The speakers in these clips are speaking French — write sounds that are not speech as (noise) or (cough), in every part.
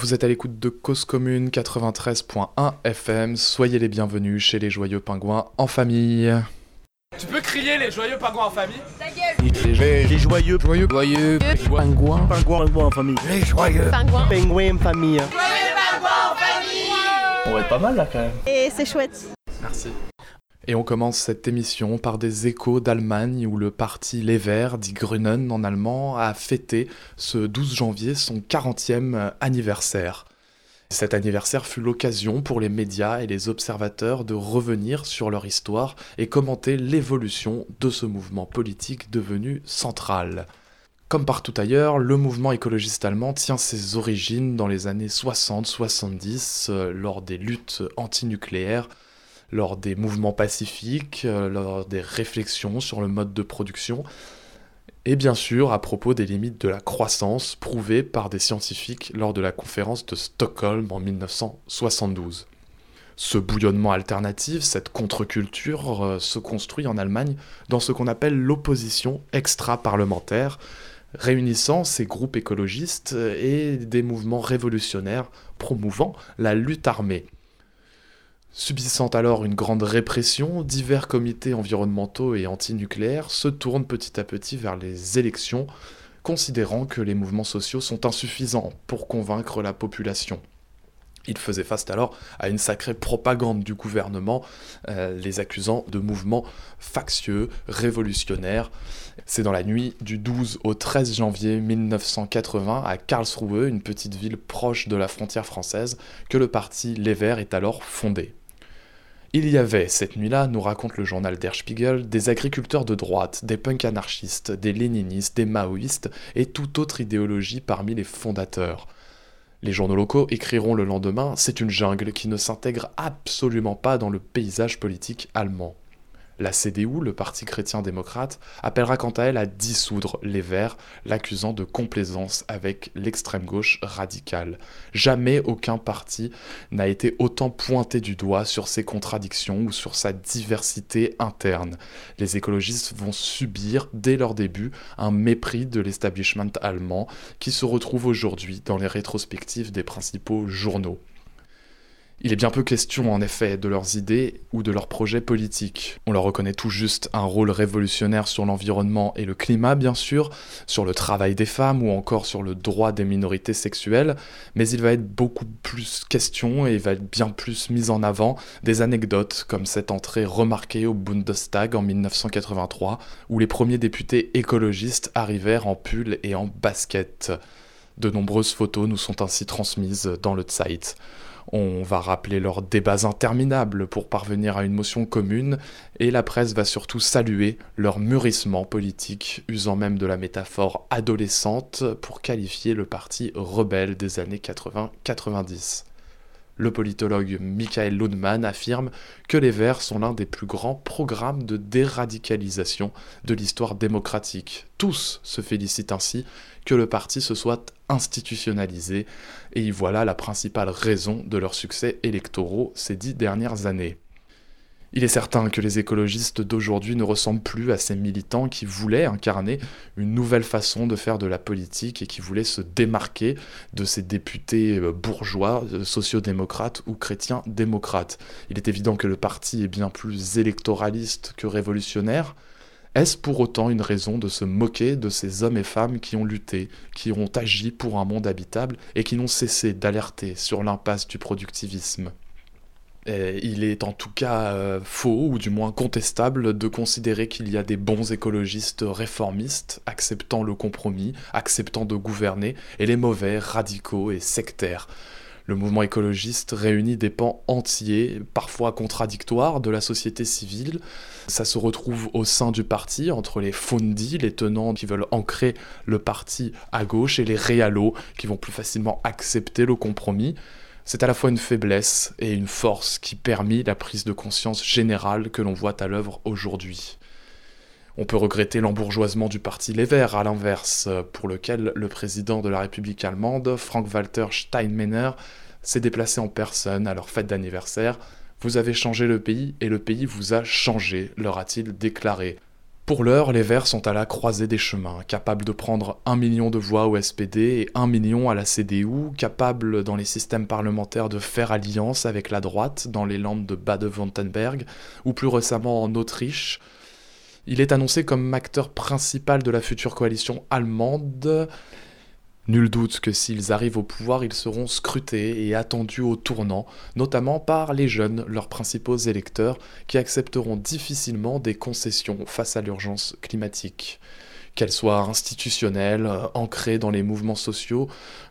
Vous êtes à l'écoute de Cause Commune 93.1 FM. Soyez les bienvenus chez les Joyeux Pingouins en famille. Tu peux crier les Joyeux Pingouins en famille Les, les joyeux, joyeux, joyeux, pingouins, pingouins, pingouins en famille. Les joyeux, Pingouin. pingouins en famille. On va être pas mal là quand même. Et c'est chouette. Merci. Et on commence cette émission par des échos d'Allemagne où le parti Les Verts, dit Grünen en allemand, a fêté ce 12 janvier son 40e anniversaire. Cet anniversaire fut l'occasion pour les médias et les observateurs de revenir sur leur histoire et commenter l'évolution de ce mouvement politique devenu central. Comme partout ailleurs, le mouvement écologiste allemand tient ses origines dans les années 60-70 euh, lors des luttes antinucléaires lors des mouvements pacifiques, euh, lors des réflexions sur le mode de production, et bien sûr à propos des limites de la croissance prouvées par des scientifiques lors de la conférence de Stockholm en 1972. Ce bouillonnement alternatif, cette contre-culture, euh, se construit en Allemagne dans ce qu'on appelle l'opposition extra-parlementaire, réunissant ces groupes écologistes et des mouvements révolutionnaires promouvant la lutte armée. Subissant alors une grande répression, divers comités environnementaux et antinucléaires se tournent petit à petit vers les élections, considérant que les mouvements sociaux sont insuffisants pour convaincre la population. Ils faisaient face alors à une sacrée propagande du gouvernement, euh, les accusant de mouvements factieux, révolutionnaires. C'est dans la nuit du 12 au 13 janvier 1980 à Karlsruhe, une petite ville proche de la frontière française, que le parti Les Verts est alors fondé. Il y avait, cette nuit-là, nous raconte le journal Der Spiegel, des agriculteurs de droite, des punks anarchistes, des léninistes, des maoïstes et toute autre idéologie parmi les fondateurs. Les journaux locaux écriront le lendemain C'est une jungle qui ne s'intègre absolument pas dans le paysage politique allemand. La CDU, le Parti chrétien-démocrate, appellera quant à elle à dissoudre les Verts, l'accusant de complaisance avec l'extrême gauche radicale. Jamais aucun parti n'a été autant pointé du doigt sur ses contradictions ou sur sa diversité interne. Les écologistes vont subir, dès leur début, un mépris de l'establishment allemand qui se retrouve aujourd'hui dans les rétrospectives des principaux journaux. Il est bien peu question en effet de leurs idées ou de leurs projets politiques. On leur reconnaît tout juste un rôle révolutionnaire sur l'environnement et le climat bien sûr, sur le travail des femmes ou encore sur le droit des minorités sexuelles, mais il va être beaucoup plus question et va être bien plus mis en avant des anecdotes comme cette entrée remarquée au Bundestag en 1983 où les premiers députés écologistes arrivèrent en pull et en basket. De nombreuses photos nous sont ainsi transmises dans le Zeit. On va rappeler leurs débats interminables pour parvenir à une motion commune, et la presse va surtout saluer leur mûrissement politique, usant même de la métaphore adolescente pour qualifier le parti rebelle des années 80-90. Le politologue Michael Lundman affirme que les Verts sont l'un des plus grands programmes de déradicalisation de l'histoire démocratique. Tous se félicitent ainsi que le parti se soit institutionnalisé, et y voilà la principale raison de leurs succès électoraux ces dix dernières années. Il est certain que les écologistes d'aujourd'hui ne ressemblent plus à ces militants qui voulaient incarner une nouvelle façon de faire de la politique et qui voulaient se démarquer de ces députés euh, bourgeois, euh, sociodémocrates ou chrétiens démocrates. Il est évident que le parti est bien plus électoraliste que révolutionnaire. Est-ce pour autant une raison de se moquer de ces hommes et femmes qui ont lutté, qui ont agi pour un monde habitable et qui n'ont cessé d'alerter sur l'impasse du productivisme? Il est en tout cas euh, faux, ou du moins contestable, de considérer qu'il y a des bons écologistes réformistes, acceptant le compromis, acceptant de gouverner, et les mauvais, radicaux et sectaires. Le mouvement écologiste réunit des pans entiers, parfois contradictoires, de la société civile. Ça se retrouve au sein du parti, entre les fondi, les tenants qui veulent ancrer le parti à gauche, et les réalos, qui vont plus facilement accepter le compromis. C'est à la fois une faiblesse et une force qui permit la prise de conscience générale que l'on voit à l'œuvre aujourd'hui. On peut regretter l'embourgeoisement du parti Les Verts, à l'inverse, pour lequel le président de la République allemande, Frank-Walter Steinmeier, s'est déplacé en personne à leur fête d'anniversaire. Vous avez changé le pays et le pays vous a changé, leur a-t-il déclaré. Pour l'heure, les Verts sont à la croisée des chemins, capables de prendre un million de voix au SPD et un million à la CDU, capables dans les systèmes parlementaires de faire alliance avec la droite dans les landes de Bade-Württemberg ou plus récemment en Autriche. Il est annoncé comme acteur principal de la future coalition allemande. Nul doute que s'ils arrivent au pouvoir, ils seront scrutés et attendus au tournant, notamment par les jeunes, leurs principaux électeurs, qui accepteront difficilement des concessions face à l'urgence climatique. Qu'elle soit institutionnelle, ancrée dans les mouvements sociaux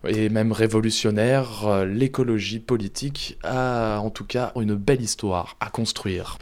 et même révolutionnaire, l'écologie politique a en tout cas une belle histoire à construire.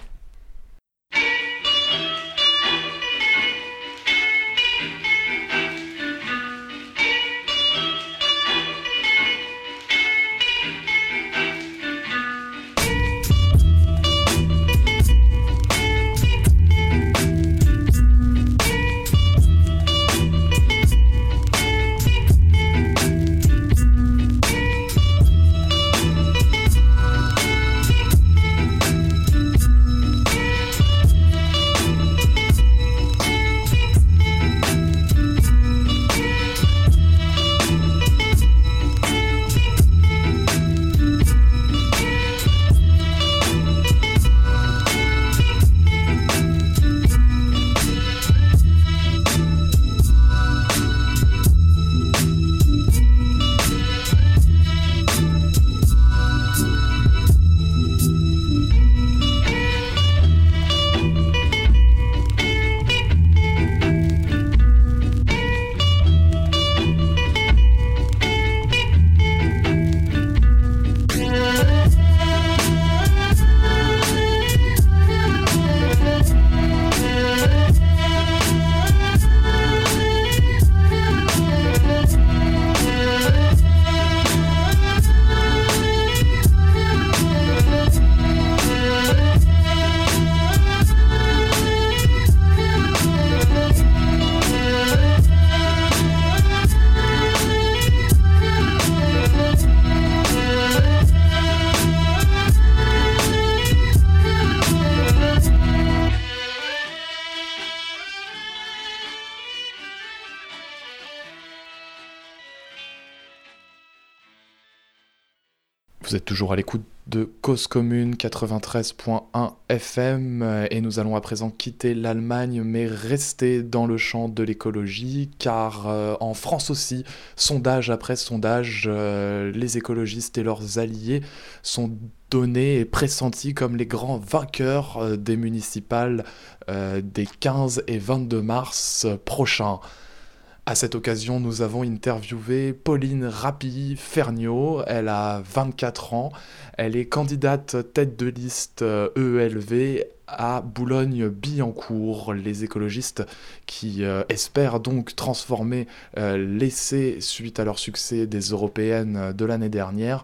Vous êtes toujours à l'écoute de Cause Commune 93.1 FM et nous allons à présent quitter l'Allemagne mais rester dans le champ de l'écologie car euh, en France aussi, sondage après sondage, euh, les écologistes et leurs alliés sont donnés et pressentis comme les grands vainqueurs euh, des municipales des 15 et 22 mars prochains. À cette occasion, nous avons interviewé Pauline Rapi Ferniaud. Elle a 24 ans. Elle est candidate tête de liste EELV euh, à Boulogne-Billancourt. Les écologistes qui euh, espèrent donc transformer euh, l'essai suite à leur succès des européennes de l'année dernière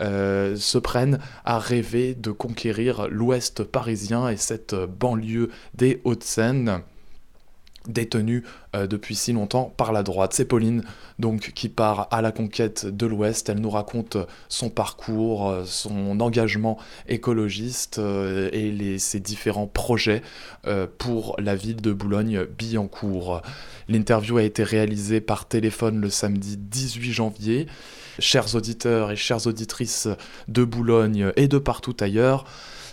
se prennent à rêver de conquérir l'ouest parisien et cette banlieue des Hauts-de-Seine détenue euh, depuis si longtemps par la droite. C'est Pauline donc qui part à la conquête de l'Ouest. Elle nous raconte son parcours, euh, son engagement écologiste euh, et ses différents projets pour la ville de Boulogne-Billancourt. L'interview a été réalisée par téléphone le samedi 18 janvier. Chers auditeurs et chères auditrices de Boulogne et de partout ailleurs,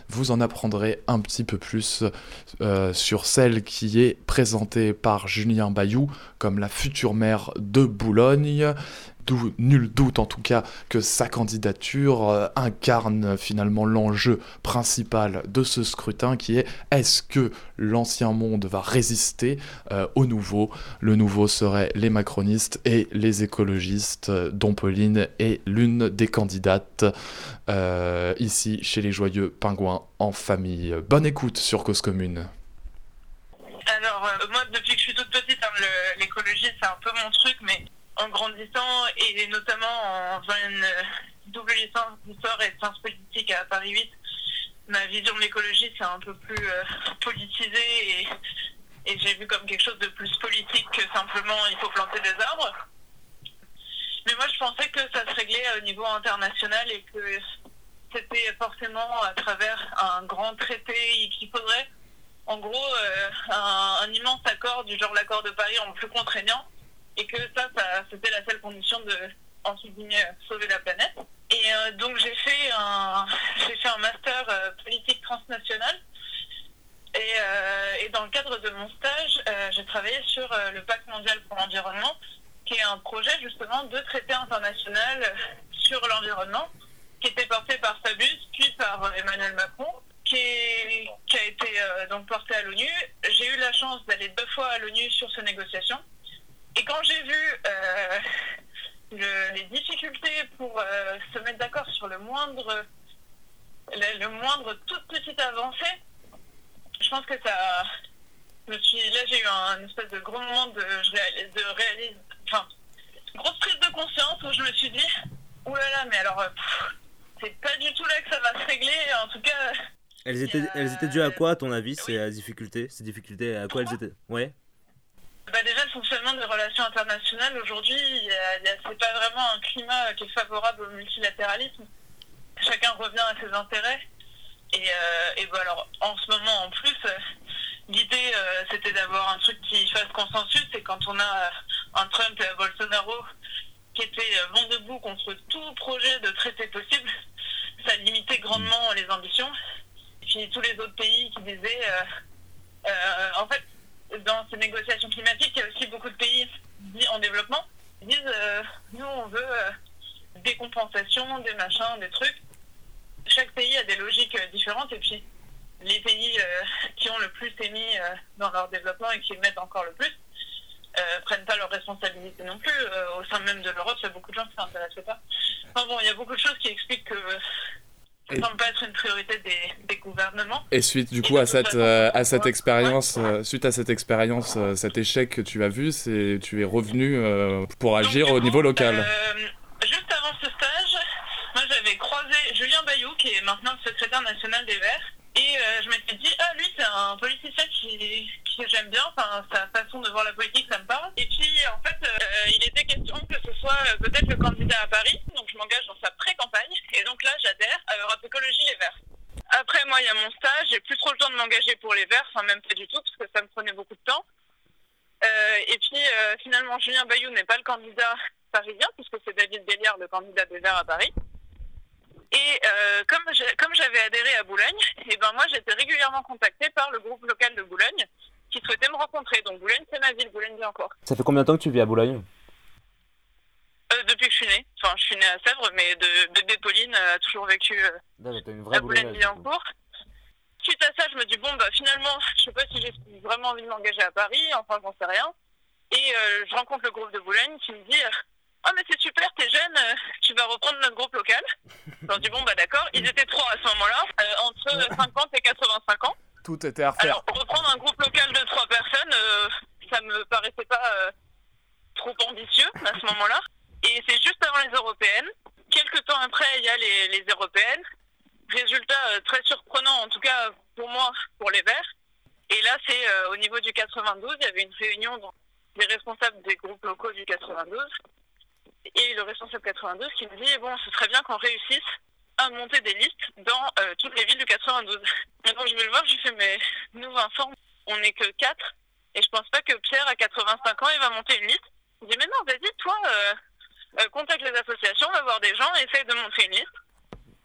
vous en apprendrez un petit peu plus euh, sur celle qui est présentée par Julien Bayou comme la future maire de Boulogne nul doute en tout cas que sa candidature euh, incarne finalement l'enjeu principal de ce scrutin qui est est-ce que l'ancien monde va résister euh, au nouveau? Le nouveau serait les macronistes et les écologistes, dont Pauline est l'une des candidates euh, ici chez les joyeux pingouins en famille. Bonne écoute sur Cause Commune. Alors, moi, depuis que je suis toute petite, hein, l'écologie, c'est un peu mon truc, mais en grandissant et notamment en faisant une double licence d'histoire et de sciences politiques à Paris 8, ma vision de l'écologie c'est un peu plus euh, politisée et, j'ai vu comme quelque chose de plus politique que simplement il faut planter des arbres. Mais moi je pensais que ça se réglait au niveau international et que c'était forcément à travers un grand traité qu'il faudrait en gros un, immense accord du genre l'accord de Paris en plus contraignant et que ça, c'était la seule condition de entre sauver la planète. Et donc j'ai fait un j'ai fait un master politique transnationale et, et, dans le cadre de mon stage, j'ai travaillé sur le pacte mondial pour l'environnement qui est un projet justement de traité international sur l'environnement, qui était porté par Fabius, puis par Emmanuel Macron, qui, qui a été euh, donc porté à l'ONU. J'ai eu la chance d'aller deux fois à l'ONU sur ces négociations. Et quand j'ai vu euh, les difficultés pour euh, se mettre d'accord sur le moindre, le, moindre toute petite avancée, je pense que ça, me suis, là j'ai eu un espèce de gros moment de, de réaliser, enfin, grosse prise de conscience où je me suis dit, oulala, mais alors, euh, c'est pas du tout là que ça va se régler, en tout cas. Elles étaient, elles étaient dues à quoi, à ton avis, ces difficultés Ces difficultés, à quoi elles étaient? Ouais. Bah déjà, le fonctionnement des relations internationales, aujourd'hui, c'est pas vraiment un climat qui est favorable au multilatéralisme. Chacun revient à ses intérêts. Et, euh, et alors, en ce moment, en plus, euh, l'idée, c'était d'avoir un truc qui fasse consensus. Et quand on a un Trump et un Bolsonaro qui étaient vent debout contre tout projet de traité possible, ça limitait grandement les ambitions. Et puis tous les autres pays qui disaient, euh, euh, en fait, dans ces négociations climatiques, il y a aussi beaucoup de pays en développement qui disent, euh, nous on veut des compensations, des machins, des trucs. Chaque pays a des logiques différentes et puis les pays qui ont le plus émis dans leur développement et qui mettent encore le plus, euh, prennent pas leurs responsabilités non plus. Euh, au sein même de l'Europe, il y a beaucoup de gens qui ne s'intéressent pas. Enfin bon, il y a beaucoup de choses qui expliquent que ça ne semble pas être une priorité des, des, gouvernements. Et suite du coup à cette, euh, à cette expérience, suite à cette expérience, cet échec que tu as vu, c'est tu es revenu pour agir au niveau local. juste avant ce stage, moi j'avais croisé Julien Bayou, qui est maintenant le secrétaire national des Verts. Et je m'étais dit, ah lui c'est un politicien qui, que j'aime bien, enfin, sa façon de voir la politique, ça me parle. Et puis, en fait, euh, il était question que ce soit euh, peut-être le candidat à Paris, donc je m'engage dans sa pré-campagne, et donc là, j'adhère à Europe Écologie Les Verts. Après, moi, il y a mon stage, j'ai plus trop le temps de m'engager pour les Verts, enfin, même pas du tout, parce que ça me prenait beaucoup de temps. Euh, et puis, finalement, Julien Bayou n'est pas le candidat parisien, puisque c'est David Béliard, le candidat des Verts à Paris. Et comme j'avais adhéré à Boulogne, et ben moi j'étais régulièrement contactée par le groupe local de Boulogne qui souhaitait me rencontrer. Donc Boulogne, c'est ma ville, Boulogne encore. Ça fait combien de temps que tu vis à Boulogne? Euh, Depuis que je suis née. Enfin, je suis née à Sèvres, mais de bébé Pauline a toujours vécu euh, une vraie à Boulogne-Billancourt. Suite à ça, je me dis, bon, bah finalement, (laughs) je sais pas si j'ai vraiment envie de m'engager à Paris, enfin, j'en sais rien. Et euh, je rencontre le groupe de Boulogne qui me dit, oh, mais c'est super, t'es jeune, euh, tu vas reprendre notre groupe local. (laughs) Je dis, bon, bah d'accord. Ils étaient trois à ce moment-là, entre 50 et 85 ans tout était à refaire. Alors, reprendre un groupe local de trois personnes, euh, ça me paraissait pas euh, trop ambitieux à ce moment-là. Et c'est juste avant les européennes. Quelques temps après, il y a les, les européennes. Résultat euh, très surprenant, en tout cas pour moi, pour les Verts. Et là, c'est au niveau du 92, il y avait une réunion des responsables des groupes locaux du 92 et le responsable 92 qui me dit bon, ce serait bien qu'on réussisse à monter des listes dans euh, toutes les villes du 92. Et donc je vais le voir, je lui fais mais nous Vincent, on n'est que 4 et je pense pas que Pierre à 85 ans il va monter une liste. Il dit mais non vas-y toi euh, euh, contacte les associations, va voir des gens, essaye de monter une liste.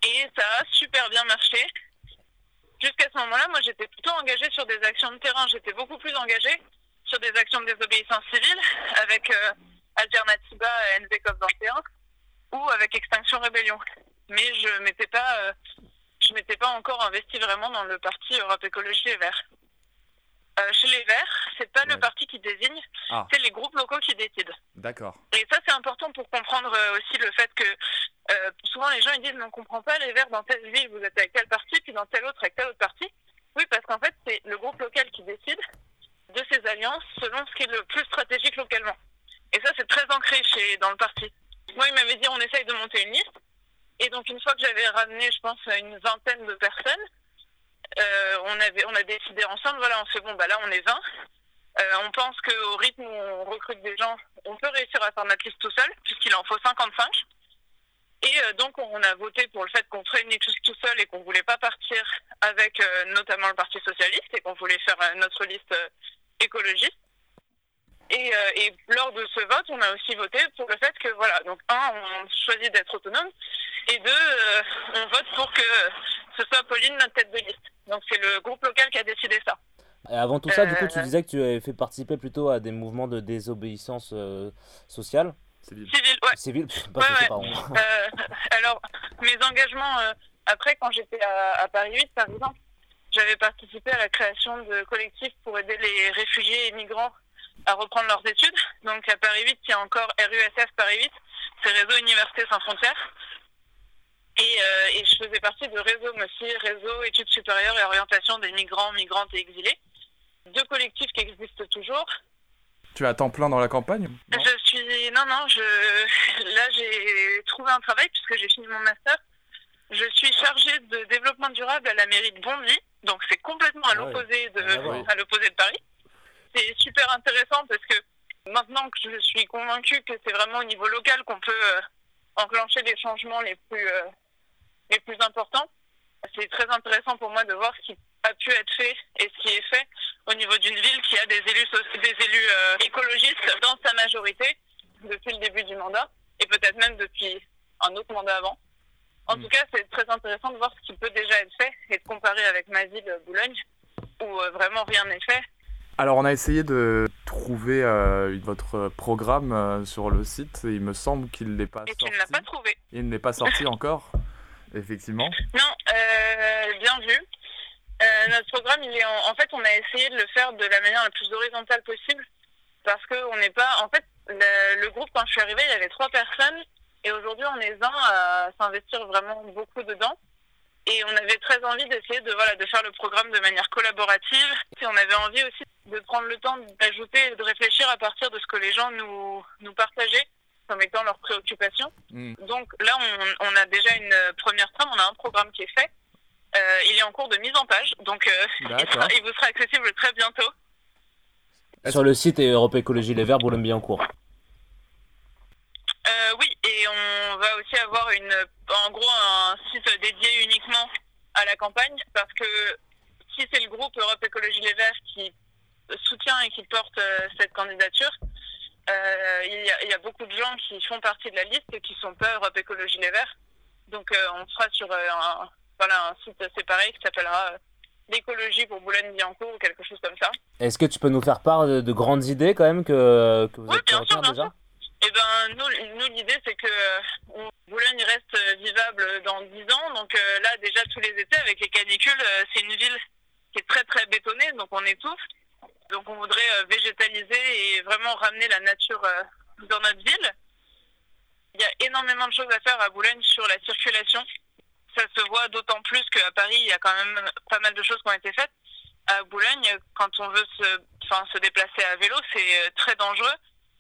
Et ça a super bien marché. Jusqu'à ce moment-là, moi j'étais plutôt engagée sur des actions de terrain, j'étais beaucoup plus engagée sur des actions de désobéissance civile avec Alternativa NVCOP 21 ou avec Extinction Rébellion mais je m'étais pas, euh, je m'étais pas encore investi vraiment dans le parti Europe Écologie Les Verts. Euh, chez les Verts, c'est pas le parti qui désigne, ah. c'est les groupes locaux qui décident. D'accord. Et ça, c'est important pour comprendre euh, aussi le fait que souvent les gens ils disent on comprend pas les Verts dans telle ville, vous êtes avec tel parti, puis dans telle autre avec tel autre parti. Oui, parce qu'en fait, c'est le groupe local qui décide de ses alliances selon ce qui est le plus stratégique localement. Et ça, c'est très ancré chez, dans le parti. Moi, il m'avait dit on essaye de monter une liste. Et donc une fois que j'avais ramené, je pense, une vingtaine de personnes, euh, on, avait, on a décidé ensemble, voilà, on fait bon, bah là on est 20. Euh, on pense qu'au rythme où on recrute des gens, on peut réussir à faire notre liste tout seul, puisqu'il en faut 55. Et euh, donc, on a voté pour le fait qu'on ferait une tout seul et qu'on voulait pas partir avec notamment le Parti Socialiste et qu'on voulait faire notre liste écologiste. Et, euh, et lors de ce vote, on a aussi voté pour le fait que, voilà, donc, un, on choisit d'être autonome et deux, euh, on vote pour que ce soit Pauline notre tête de liste. Donc, c'est le groupe local qui a décidé ça. Et avant tout ça, du coup, tu Euh, disais que tu avais fait participer plutôt à des mouvements de désobéissance euh, sociale. Civil. Civil, ouais. Civile, pff, pas Ouais. Euh, alors, mes engagements, euh, après, quand j'étais à, à Paris 8, par exemple, j'avais participé à la création de collectifs pour aider les réfugiés et migrants à reprendre leurs études. Donc, à Paris 8, il y a encore RUSF Paris 8, c'est Réseau Université Sans Frontières. Et, euh, et je faisais partie de Réseau aussi, Réseau Études supérieures et orientation des migrants, migrantes et exilés. Deux collectifs qui existent toujours. Tu es à temps plein dans la campagne Non? Je suis non non je là j'ai trouvé un travail puisque j'ai fini mon master. Je suis chargée de développement durable à la mairie de Bondy, donc c'est complètement à Ah l'opposé de voir. à l'opposé de Paris. C'est super intéressant parce que maintenant que je suis convaincue que c'est vraiment au niveau local qu'on peut euh, enclencher les changements les plus euh, les plus importants, c'est très intéressant pour moi de voir ce qui a pu être fait et ce qui est fait au niveau d'une ville qui a des élus, des élus euh, écologistes dans sa majorité depuis le début du mandat et peut-être même depuis un autre mandat avant. En Mm. tout cas, c'est très intéressant de voir ce qui peut déjà être fait et de comparer avec ma ville, Boulogne, où euh, vraiment rien n'est fait. Alors on a essayé de trouver euh, votre programme euh, sur le site et il me semble qu'il n'est pas Et tu sorti. ne l'as pas trouvé. Il n'est pas sorti encore, effectivement. Non, euh, bien vu. Notre programme, il est en... en fait, on a essayé de le faire de la manière la plus horizontale possible parce que on n'est pas. En fait, le, le groupe quand je suis arrivée, il y avait trois personnes et aujourd'hui, on est 20 à s'investir vraiment beaucoup dedans. Et on avait très envie d'essayer de voilà de faire le programme de manière collaborative. Et on avait envie aussi de prendre le temps d'ajouter et de réfléchir à partir de ce que les gens nous nous partageaient comme étant leurs préoccupations. Mm. Donc là, on, on a déjà une première trame, on a un programme qui est fait. Euh, il est en cours de mise en page, donc euh, (laughs) il, D'accord. sera- il vous sera accessible très bientôt. Sur le site Europe Écologie Les Verts, Boulogne-Billancourt. Euh, oui, et on va aussi avoir une, en gros un site dédié uniquement à la campagne, parce que si c'est le groupe Europe Écologie Les Verts qui soutient et qui porte euh, cette candidature, euh, il, y a, il y a beaucoup de gens qui font partie de la liste et qui sont pas Europe Écologie Les Verts. Donc euh, on sera sur euh, un, voilà, un site séparé qui s'appellera euh, l'écologie pour Boulogne-Billancourt ou quelque chose comme ça. Est-ce que tu peux nous faire part de, de grandes idées quand même que, que vous Oui, avez pu bien sûr, bien déjà? Eh ben, nous, l'idée, c'est que euh, Boulogne reste euh, vivable dans 10 ans. Donc euh, là, déjà, tous les étés, avec les canicules, c'est une ville qui est très, très bétonnée, donc on étouffe. Donc on voudrait végétaliser et vraiment ramener la nature dans notre ville. Il y a énormément de choses à faire à Boulogne sur la circulation. Ça se voit d'autant plus qu'à Paris, il y a quand même pas mal de choses qui ont été faites. À Boulogne, quand on veut se, déplacer à vélo, c'est très dangereux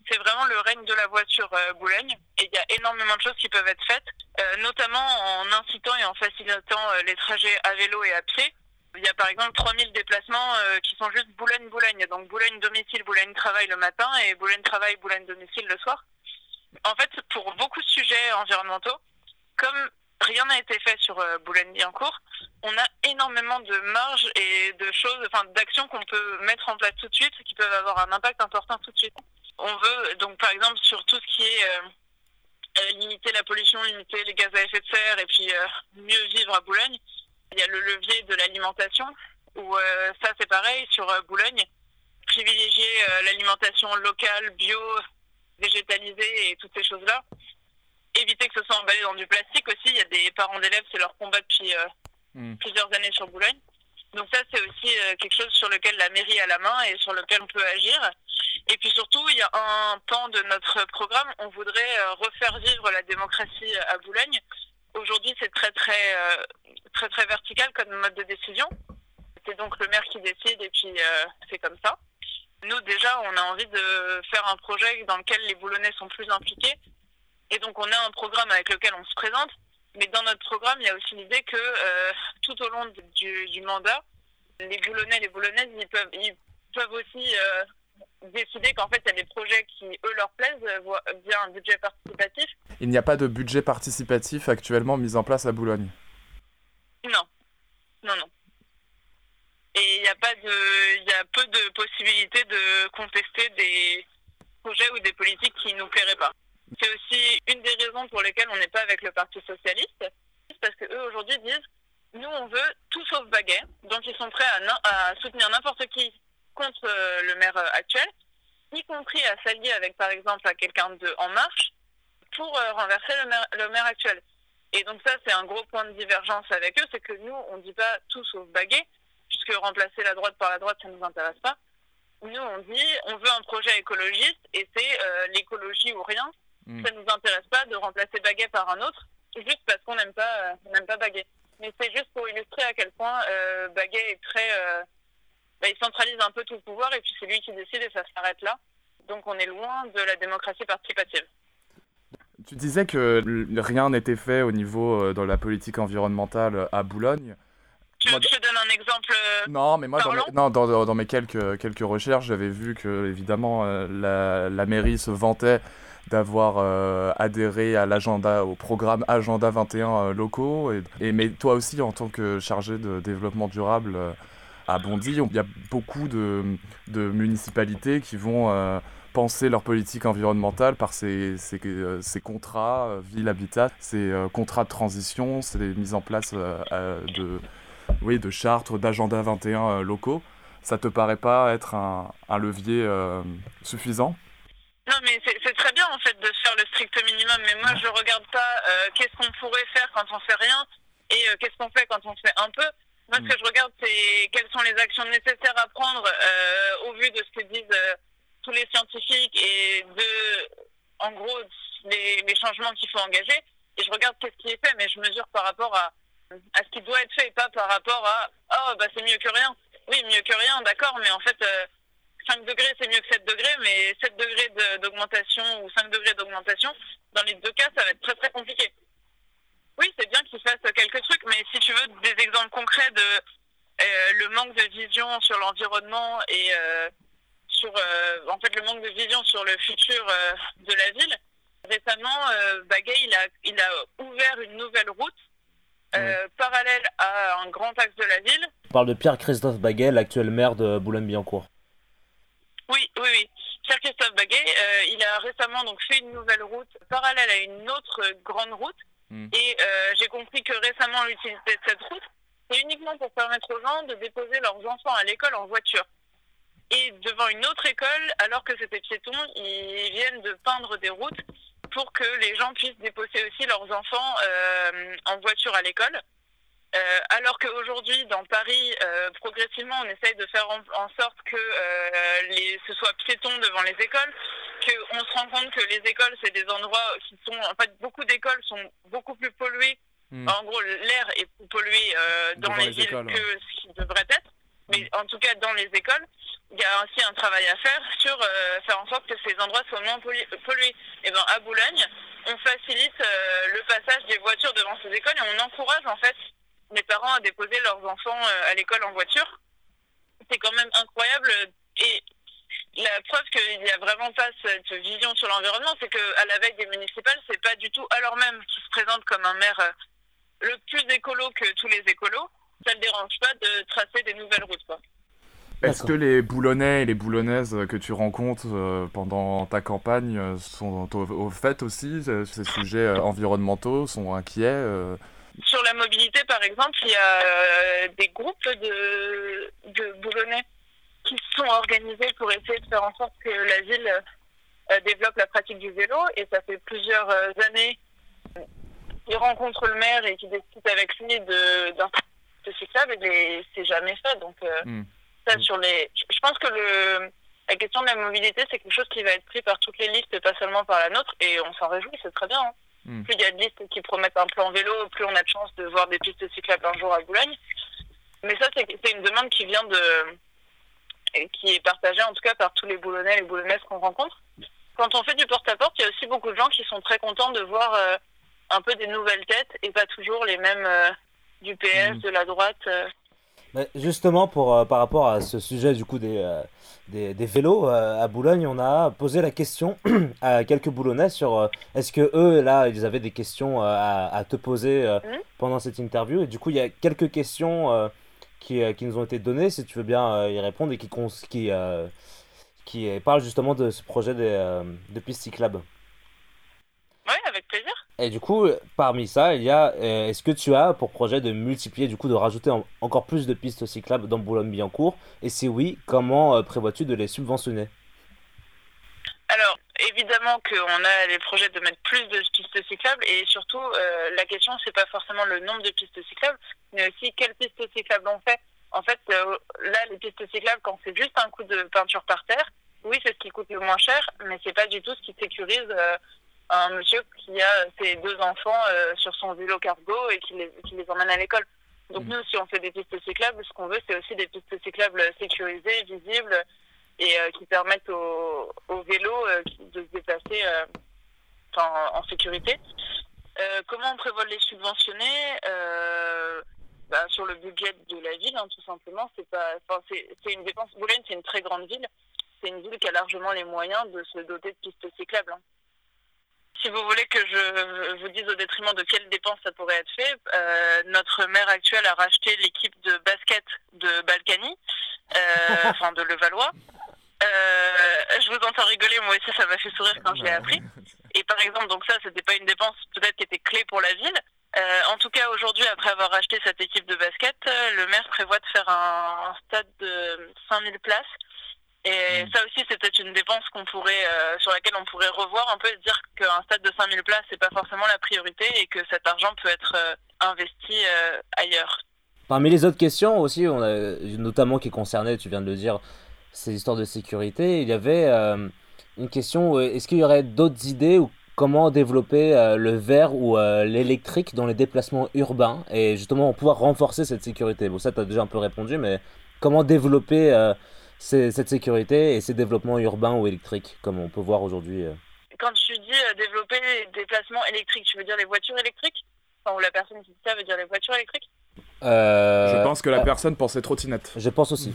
c'est vraiment le règne de la voiture euh, Boulogne et il y a énormément de choses qui peuvent être faites, euh, notamment en incitant et en facilitant euh, les trajets à vélo et à pied. Il y a par exemple 3000 déplacements qui sont juste Boulogne-Boulogne, donc Boulogne-domicile, Boulogne-travail le matin et Boulogne-travail, Boulogne-domicile le soir. En fait, pour beaucoup de sujets environnementaux, comme rien n'a été fait sur euh, Boulogne-Billancourt, on a énormément de marges et de choses, enfin d'actions qu'on peut mettre en place tout de suite qui peuvent avoir un impact important tout de suite. On veut donc par exemple sur tout ce qui est euh, euh, limiter la pollution, limiter les gaz à effet de serre et puis euh, mieux vivre à Boulogne. Il y a le levier de l'alimentation où euh, ça c'est pareil sur Boulogne, privilégier l'alimentation locale, bio, végétalisée et toutes ces choses-là. Éviter que ce soit emballé dans du plastique aussi. Il y a des parents d'élèves, c'est leur combat depuis euh, Mm. plusieurs années sur Boulogne. Donc ça, c'est aussi quelque chose sur lequel la mairie a la main et sur lequel on peut agir. Et puis surtout, il y a un pan de notre programme, on voudrait euh, refaire vivre la démocratie à Boulogne. Aujourd'hui, c'est très très euh, très très vertical comme mode de décision. C'est donc le maire qui décide et puis euh, c'est comme ça. Nous déjà, on a envie de faire un projet dans lequel les Boulonnais sont plus impliqués. Et donc on a un programme avec lequel on se présente. Mais dans notre programme, il y a aussi l'idée que euh, tout au long du, mandat, les Boulonnais, les Boulonnaises, ils peuvent, ils peuvent aussi euh, décider qu'en fait, il y a des projets qui, eux, leur plaisent via un budget participatif? Il n'y a pas de budget participatif actuellement mis en place à Boulogne Non. Non, non. Et il y a pas de, il y a peu de possibilités de contester des projets ou des politiques qui nous plairaient pas. C'est aussi une des raisons pour lesquelles on n'est pas avec le Parti socialiste, parce que eux aujourd'hui disent, nous on veut tout sauf baguet, donc ils sont prêts à, à soutenir n'importe qui contre euh, le maire euh, actuel, y compris à s'allier avec par exemple à quelqu'un de En Marche pour euh, renverser le maire, le maire actuel. Et donc ça c'est un gros point de divergence avec eux, c'est que nous on dit pas tout sauf baguet, puisque remplacer la droite par la droite ça nous intéresse pas. Nous on dit on veut un projet écologiste et c'est l'écologie ou rien. Mm. Ça nous intéresse pas de remplacer baguet par un autre, juste parce qu'on n'aime pas, on n'aime pas baguet. Mais c'est juste pour illustrer à quel point euh, Baguet est très bah, il centralise un peu tout le pouvoir et puis c'est lui qui décide et ça s'arrête là. Donc on est loin de la démocratie participative. Tu disais que rien n'était fait au niveau euh, de la politique environnementale euh, à Boulogne. Tu veux que je te donne un exemple euh, Non, mais moi, dans mes, non, dans, dans, mes quelques, quelques recherches, j'avais vu que, évidemment, la, la, mairie se vantait d'avoir adhéré à l'agenda, au programme Agenda 21 locaux. Et, et, mais toi aussi, en tant que chargé de développement durable, à Bondy, il y a beaucoup de, municipalités qui vont euh, penser leur politique environnementale par ces, euh, contrats euh, ville-habitat, ces contrats de transition, ces mises en place de, oui, chartes, d'agenda 21 locaux. Ça te paraît pas être un, levier suffisant? Non, mais c'est très bien en fait de faire le strict minimum, mais moi je regarde pas qu'est-ce qu'on pourrait faire quand on fait rien et qu'est-ce qu'on fait quand on fait un peu. Moi, ce que je regarde, c'est quelles sont les actions nécessaires à prendre euh, au vu de ce que disent euh, tous les scientifiques et de, en gros, les, les changements qu'il faut engager. Et je regarde qu'est-ce qui est fait, mais je mesure par rapport à, à ce qui doit être fait et pas par rapport à oh, bah c'est mieux que rien. Oui, mieux que rien, d'accord, mais en fait, 5 euh, degrés, c'est mieux que 7 degrés, mais 7 degrés d'augmentation ou 5 degrés d'augmentation, dans les deux cas, ça va être très très compliqué. Oui, c'est bien qu'il fasse quelques trucs, mais si tu veux des exemples concrets de euh, le manque de vision sur l'environnement et euh, sur euh, en fait le manque de vision sur le futur de la ville, récemment Baguet il a il a ouvert une nouvelle route parallèle à un grand axe de la ville. On parle de Pierre-Christophe Baguet, l'actuel maire de Boulogne-Billancourt. Oui, oui, oui. Pierre-Christophe Baguet, il a récemment donc fait une nouvelle route parallèle à une autre grande route Mm. Et euh, j'ai compris que récemment, l'utilité de cette route, c'est uniquement pour permettre aux gens de déposer leurs enfants à l'école en voiture. Et devant une autre école, alors que c'était piéton, ils viennent de peindre des routes pour que les gens puissent déposer aussi leurs enfants euh, en voiture à l'école. Euh, alors qu'aujourd'hui, dans Paris, euh, progressivement, on essaye de faire en, sorte que euh, les, ce soit piéton devant les écoles, qu'on se rend compte que les écoles, c'est des endroits qui sont... En fait, beaucoup d'écoles sont beaucoup plus polluées. Hmm. En gros, l'air est plus pollué dans les, villes que ce qui devrait être. Mais hmm. en tout cas, dans les écoles, il y a aussi un travail à faire sur faire en sorte que ces endroits soient moins pollués. Et ben, à Boulogne, on facilite le passage des voitures devant ces écoles et on encourage en fait mes parents à déposer leurs enfants euh, à l'école en voiture. C'est quand même incroyable. Et la preuve qu'il n'y a vraiment pas cette vision sur l'environnement, c'est qu'à la veille des municipales, c'est pas du tout alors même qui se présente comme un maire euh, le plus écolo que tous les écolos. Ça ne le dérange pas de tracer des nouvelles routes. Est-ce que les Boulonnais et les Boulonnaises que tu rencontres euh, pendant ta campagne sont au, fait aussi ces sujets environnementaux, sont inquiets sur la mobilité, par exemple, il y a euh, des groupes de, de Boulonnais qui sont organisés pour essayer de faire en sorte que la ville euh, développe la pratique du vélo. Et ça fait plusieurs euh, années qu'ils rencontrent le maire et qu'ils discutent avec lui d'un de cyclable et c'est jamais fait. Donc, hmm. ça, sur les. Je pense que le, la question de la mobilité, c'est quelque chose qui va être pris par toutes les listes, pas seulement par la nôtre. Et on s'en réjouit, c'est très bien. Hein. Hmm. Plus il y a de listes qui promettent un plan vélo, plus on a de chance de voir des pistes cyclables un jour à Boulogne. Mais ça, c'est une demande qui vient de. qui est partagée en tout cas par tous les Boulonnais et les Boulonnaises qu'on rencontre. Quand on fait du porte-à-porte, il y a aussi beaucoup de gens qui sont très contents de voir euh, un peu des nouvelles têtes et pas toujours les mêmes euh, du PS, hmm. de la droite. Euh. Justement, pour, euh, par rapport à ce sujet du coup des, euh, des, des, vélos euh, à Boulogne, on a posé la question (clears throat) à quelques Boulonnais sur est-ce que eux, là, ils avaient des questions à, à te poser mmh. pendant cette interview. Et du coup, il y a quelques questions qui, qui, nous ont été données, si tu veux bien y répondre, et qui, qui, qui parlent justement de ce projet de, de piste cyclable. Oui, avec plaisir. Et du coup, parmi ça, il y a, euh, est-ce que tu as pour projet de multiplier, du coup, de rajouter encore plus de pistes cyclables dans Boulogne-Billancourt? Et si oui, comment euh, prévois-tu de les subventionner? Alors, évidemment qu'on a les projets de mettre plus de pistes cyclables et surtout, euh, la question, c'est pas forcément le nombre de pistes cyclables, mais aussi quelles pistes cyclables on fait. En fait, là, les pistes cyclables, quand c'est juste un coup de peinture par terre, oui, c'est ce qui coûte le moins cher, mais c'est pas du tout ce qui sécurise un monsieur qui a ses deux enfants euh, sur son vélo cargo et qui les, qui les emmène à l'école. Donc mmh. nous, si on fait des pistes cyclables, ce qu'on veut, c'est aussi des pistes cyclables sécurisées, visibles et euh, qui permettent aux, vélos euh, de se déplacer en, en, sécurité. comment on prévoit de les subventionner bah, Sur le budget de la ville, hein, tout simplement. C'est pas, c'est une dépense. Boulogne, c'est une très grande ville. C'est une ville qui a largement les moyens de se doter de pistes cyclables. Hein si vous voulez que je vous dise au détriment de quelles dépenses ça pourrait être fait, euh, notre maire actuel a racheté l'équipe de basket de Balkany, euh, (laughs) enfin de Levallois. Euh, je vous entends rigoler, moi aussi ça m'a fait sourire quand je l'ai appris. Et par exemple, donc ça, c'était pas une dépense peut-être qui était clé pour la ville. Euh, en tout cas, aujourd'hui, après avoir racheté cette équipe de basket, le maire prévoit de faire un, un stade de 5000 places et mm. ça aussi, c'est peut-être une dépense qu'on pourrait, euh, sur laquelle on pourrait revoir un peu et dire qu'un stade de 5000 places, c'est pas forcément la priorité et que cet argent peut être euh, investi euh, ailleurs. Parmi les autres questions aussi, on a, notamment qui concernaient, tu viens de le dire, ces histoires de sécurité, il y avait une question, est-ce qu'il y aurait d'autres idées ou comment développer le verre ou l'électrique dans les déplacements urbains et justement pouvoir renforcer cette sécurité? Bon, ça, tu as déjà un peu répondu, mais comment développer cette sécurité et ces développements urbains ou électriques, comme on peut voir aujourd'hui euh. Quand tu dis euh, développer des déplacements électriques, tu veux dire les voitures électriques? Enfin, ou la personne qui dit ça veut dire les voitures électriques? Euh... Je pense que la personne pensait trottinette. Je pense aussi.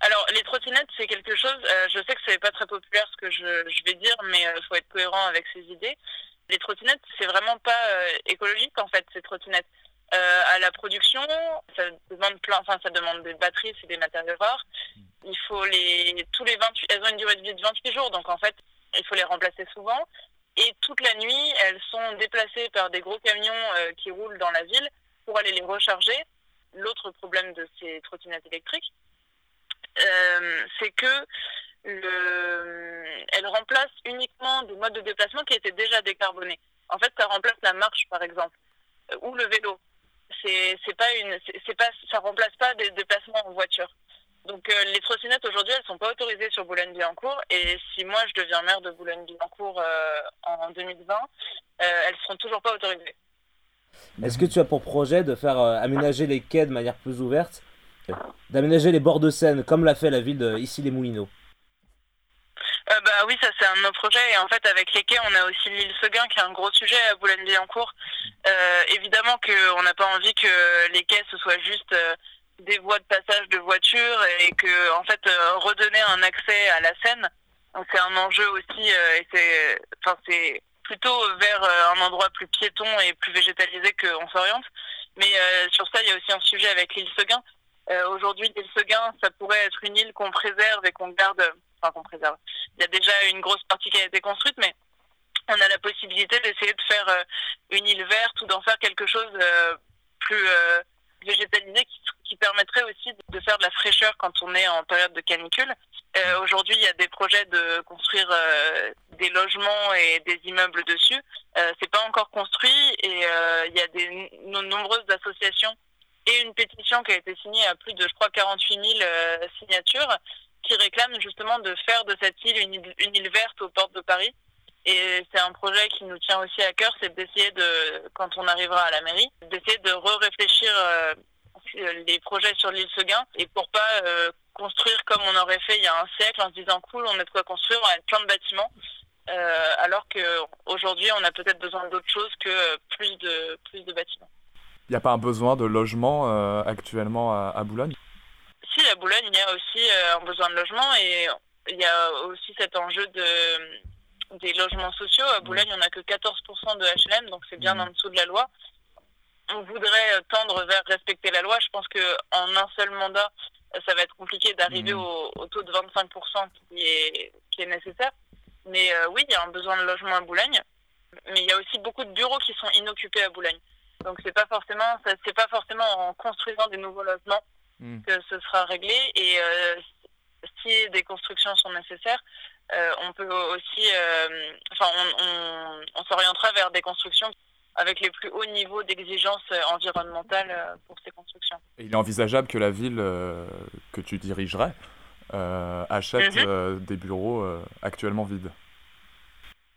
Alors, les trottinettes, c'est quelque chose, euh, je sais que c'est pas très populaire ce que je, je vais dire, mais il faut être cohérent avec ses idées. Les trottinettes, c'est vraiment pas écologique en fait, ces trottinettes. Euh, à la production, ça demande plein, enfin ça demande des batteries, c'est des matériaux rares. Il faut les tous les 28, elles ont une durée de vie de 28 jours, donc en fait il faut les remplacer souvent. Et toute la nuit, elles sont déplacées par des gros camions euh, qui roulent dans la ville pour aller les recharger. L'autre problème de ces trottinettes électriques, euh, c'est que le, elles remplacent uniquement des modes de déplacement qui étaient déjà décarbonés. En fait, ça remplace la marche, par exemple, ou le vélo c'est pas une c'est pas ça remplace pas des déplacements en voiture. Donc euh, les trottinettes aujourd'hui elles sont pas autorisées sur Boulogne-Billancourt et si moi je deviens maire de Boulogne-Billancourt euh, en 2020, euh, elles seront toujours pas autorisées. Est-ce que tu as pour projet de faire aménager les quais de manière plus ouverte, d'aménager les bords de Seine comme l'a fait la ville de ici les Moulineaux bah oui, ça c'est un de nos projets. Et en fait, avec les quais, on a aussi l'île Seguin qui est un gros sujet à Boulogne-Billancourt. Euh, évidemment qu'on n'a pas envie que les quais ce soit juste euh, des voies de passage de voitures et que en fait euh, redonner un accès à la Seine, c'est un enjeu aussi. et c'est, c'est plutôt vers un endroit plus piéton et plus végétalisé qu'on s'oriente. Mais sur ça, il y a aussi un sujet avec l'île Seguin. Aujourd'hui, l'île Seguin, ça pourrait être une île qu'on préserve et qu'on garde qu'on préserve. Il y a déjà une grosse partie qui a été construite, mais on a la possibilité d'essayer de faire euh, une île verte ou d'en faire quelque chose euh, plus euh, végétalisé qui, permettrait aussi de faire de la fraîcheur quand on est en période de canicule. Aujourd'hui, il y a des projets de construire des logements et des immeubles dessus. C'est pas encore construit et il y a des nombreuses associations et une pétition qui a été signée à plus de, je crois, 48 000 signatures qui réclame justement de faire de cette île une, île verte aux portes de Paris. Et c'est un projet qui nous tient aussi à cœur, c'est d'essayer de, quand on arrivera à la mairie, d'essayer de re-réfléchir euh, les projets sur l'île Seguin et pour pas euh, construire comme on aurait fait il y a un siècle en se disant cool, on a de quoi construire, on a plein de bâtiments, euh, alors qu'aujourd'hui on a peut-être besoin d'autre chose que plus de plus de bâtiments. Il n'y a pas un besoin de logement actuellement à, Boulogne? Si, à Boulogne, il y a aussi euh, un besoin de logement et il y a aussi cet enjeu de, des logements sociaux. À Boulogne, on n'a que 14% de HLM, donc c'est bien mmh. en dessous de la loi. On voudrait tendre vers respecter la loi. Je pense qu'en un seul mandat, ça va être compliqué d'arriver mmh. au, taux de 25% qui est, qui est nécessaire. Mais euh, oui, il y a un besoin de logement à Boulogne, mais il y a aussi beaucoup de bureaux qui sont inoccupés à Boulogne. Donc c'est pas forcément, c'est pas forcément en construisant des nouveaux logements mmh. que ce sera réglé. Et euh, si des constructions sont nécessaires, euh, on peut aussi, enfin, on, on s'orientera vers des constructions avec les plus hauts niveaux d'exigence environnementale pour ces constructions. il est envisageable que la ville que tu dirigerais euh, achète mhm. euh, des bureaux euh, actuellement vides?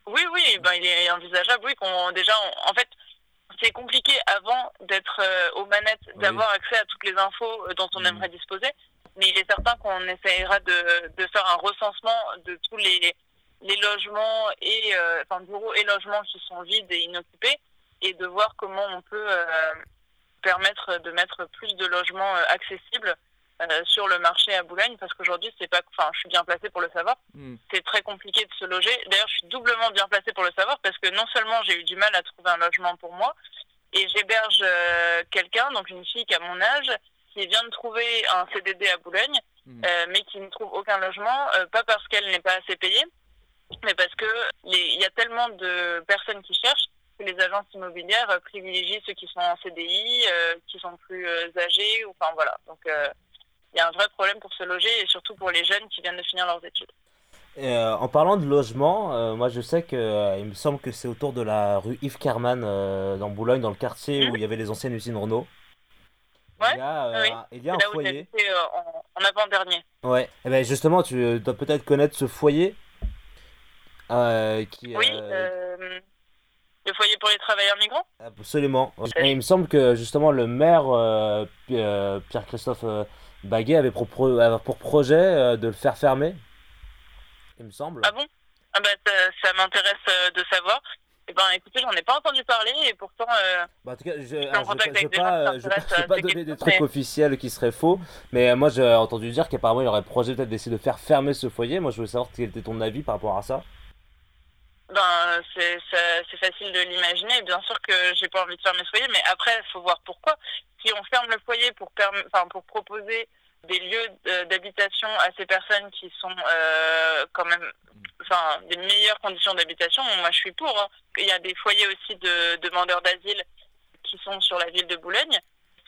Oui, oui, ben, il est envisageable, oui, qu'on déjà, en fait, c'est compliqué avant d'être aux manettes, d'avoir accès à toutes les infos dont on mhm. aimerait disposer, mais il est certain qu'on essaiera de, de, faire un recensement de tous les, les logements et enfin bureaux et logements qui sont vides et inoccupés et de voir comment on peut permettre de mettre plus de logements accessibles euh, sur le marché à Boulogne parce qu'aujourd'hui c'est pas enfin je suis bien placée pour le savoir hmm. c'est très compliqué de se loger d'ailleurs je suis doublement bien placée pour le savoir parce que non seulement j'ai eu du mal à trouver un logement pour moi et j'héberge euh, quelqu'un donc une fille qui a mon âge qui vient de trouver un CDD à Boulogne hmm. euh, mais qui ne trouve aucun logement pas parce qu'elle n'est pas assez payée mais parce que il y a tellement de personnes qui cherchent que les agences immobilières privilégient ceux qui sont en CDI, qui sont plus âgés, ou enfin voilà. Donc il y a un vrai problème pour se loger et surtout pour les jeunes qui viennent de finir leurs études. Euh, en parlant de logement, euh, moi je sais que euh, il me semble que c'est autour de la rue Yves Kerman dans Boulogne, dans le quartier où il y avait les anciennes usines Renault. Ouais, il y a, oui. il y a un foyer. En, en avant-dernier. Ouais, et eh ben justement, tu dois peut-être connaître ce foyer. qui, oui, le foyer pour les travailleurs migrants Absolument. Et il me semble que justement le maire Pierre-Christophe Baguet avait pour, pour projet euh, de le faire fermer, il me semble. Ah bon? Ah bah, Ça, m'intéresse euh, de savoir. Eh ben, écoutez, j'en ai pas entendu parler et pourtant. Euh, bah, en tout cas, je ne vais pas, pas donner des trucs officiels qui seraient faux, mais moi j'ai entendu dire qu'apparemment il aurait projet peut-être d'essayer de faire fermer ce foyer. Moi je voulais savoir quel était ton avis par rapport à ça. Ben, c'est facile de l'imaginer. Bien sûr que j'ai pas envie de fermer ce foyer, mais après, il faut voir pourquoi. Si on ferme le foyer pour, pour proposer des lieux d'habitation à ces personnes qui sont euh, quand même enfin des meilleures conditions d'habitation moi je suis pour hein. il y a des foyers aussi de demandeurs d'asile qui sont sur la ville de Boulogne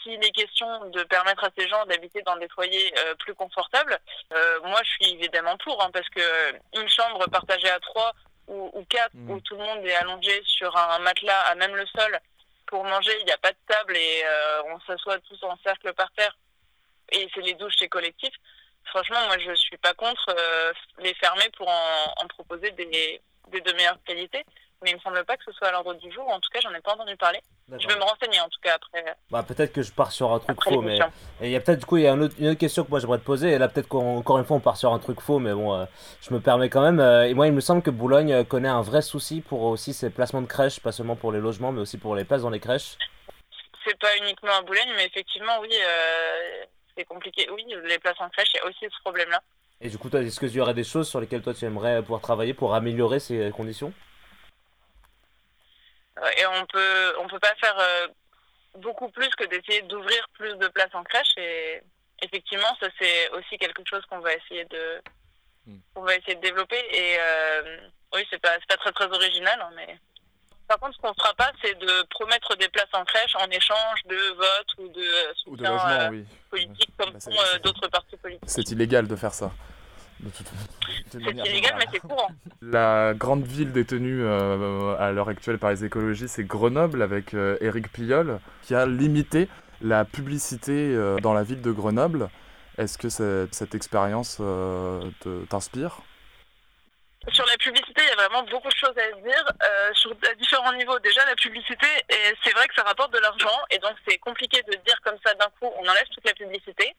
s'il est question de permettre à ces gens d'habiter dans des foyers euh, plus confortables, euh, moi je suis évidemment pour, hein, parce que une chambre partagée à trois ou, ou quatre, mmh. où tout le monde est allongé sur un matelas à même le sol pour manger, il n'y a pas de table et on s'assoit tous en cercle par terre et c'est les douches, c'est collectif. Franchement, moi, je suis pas contre euh, les fermer pour en, proposer des, des, de meilleures qualités. Mais il me semble pas que ce soit à l'ordre du jour. En tout cas, j'en ai pas entendu parler. Je vais me renseigner en tout cas après. Bah, peut-être que je pars sur un truc faux, mais il y a peut-être du coup il y a une autre, question que moi j'aimerais te poser. Et là, peut-être qu'encore une fois on part sur un truc faux, mais bon, euh, je me permets quand même. Euh, et moi, il me semble que Boulogne connaît un vrai souci pour aussi ses placements de crèches, pas seulement pour les logements, mais aussi pour les places dans les crèches. C'est pas uniquement à Boulogne, mais effectivement, oui c'est compliqué. Oui, les places en crèche, il y a aussi ce problème-là. Et du coup, est-ce qu'il y aurait des choses sur lesquelles toi tu aimerais pouvoir travailler pour améliorer ces conditions? Et on peut, on peut pas faire euh, beaucoup plus que d'essayer d'ouvrir plus de places en crèche. Et effectivement, ça c'est aussi quelque chose qu'on va essayer de, hmm. on va essayer de développer. Et euh, oui, c'est pas, pas très très original, hein, mais par contre, ce qu'on ne fera pas, c'est de promettre des places en crèche en échange de votes ou de soutien euh, politique comme bah, font euh, d'autres partis politiques. C'est illégal de faire ça. C'est illégal, mais c'est courant. La grande ville détenue euh, à l'heure actuelle par les écologistes, c'est Grenoble, avec Éric Pillol, qui a limité la publicité dans la ville de Grenoble. Est-ce que cette, cette expérience t'inspire? Sur la publicité, il y a vraiment beaucoup de choses à dire. Euh, sur à différents niveaux, déjà la publicité, c'est vrai que ça rapporte de l'argent, et donc c'est compliqué de dire comme ça d'un coup, on enlève toute la publicité.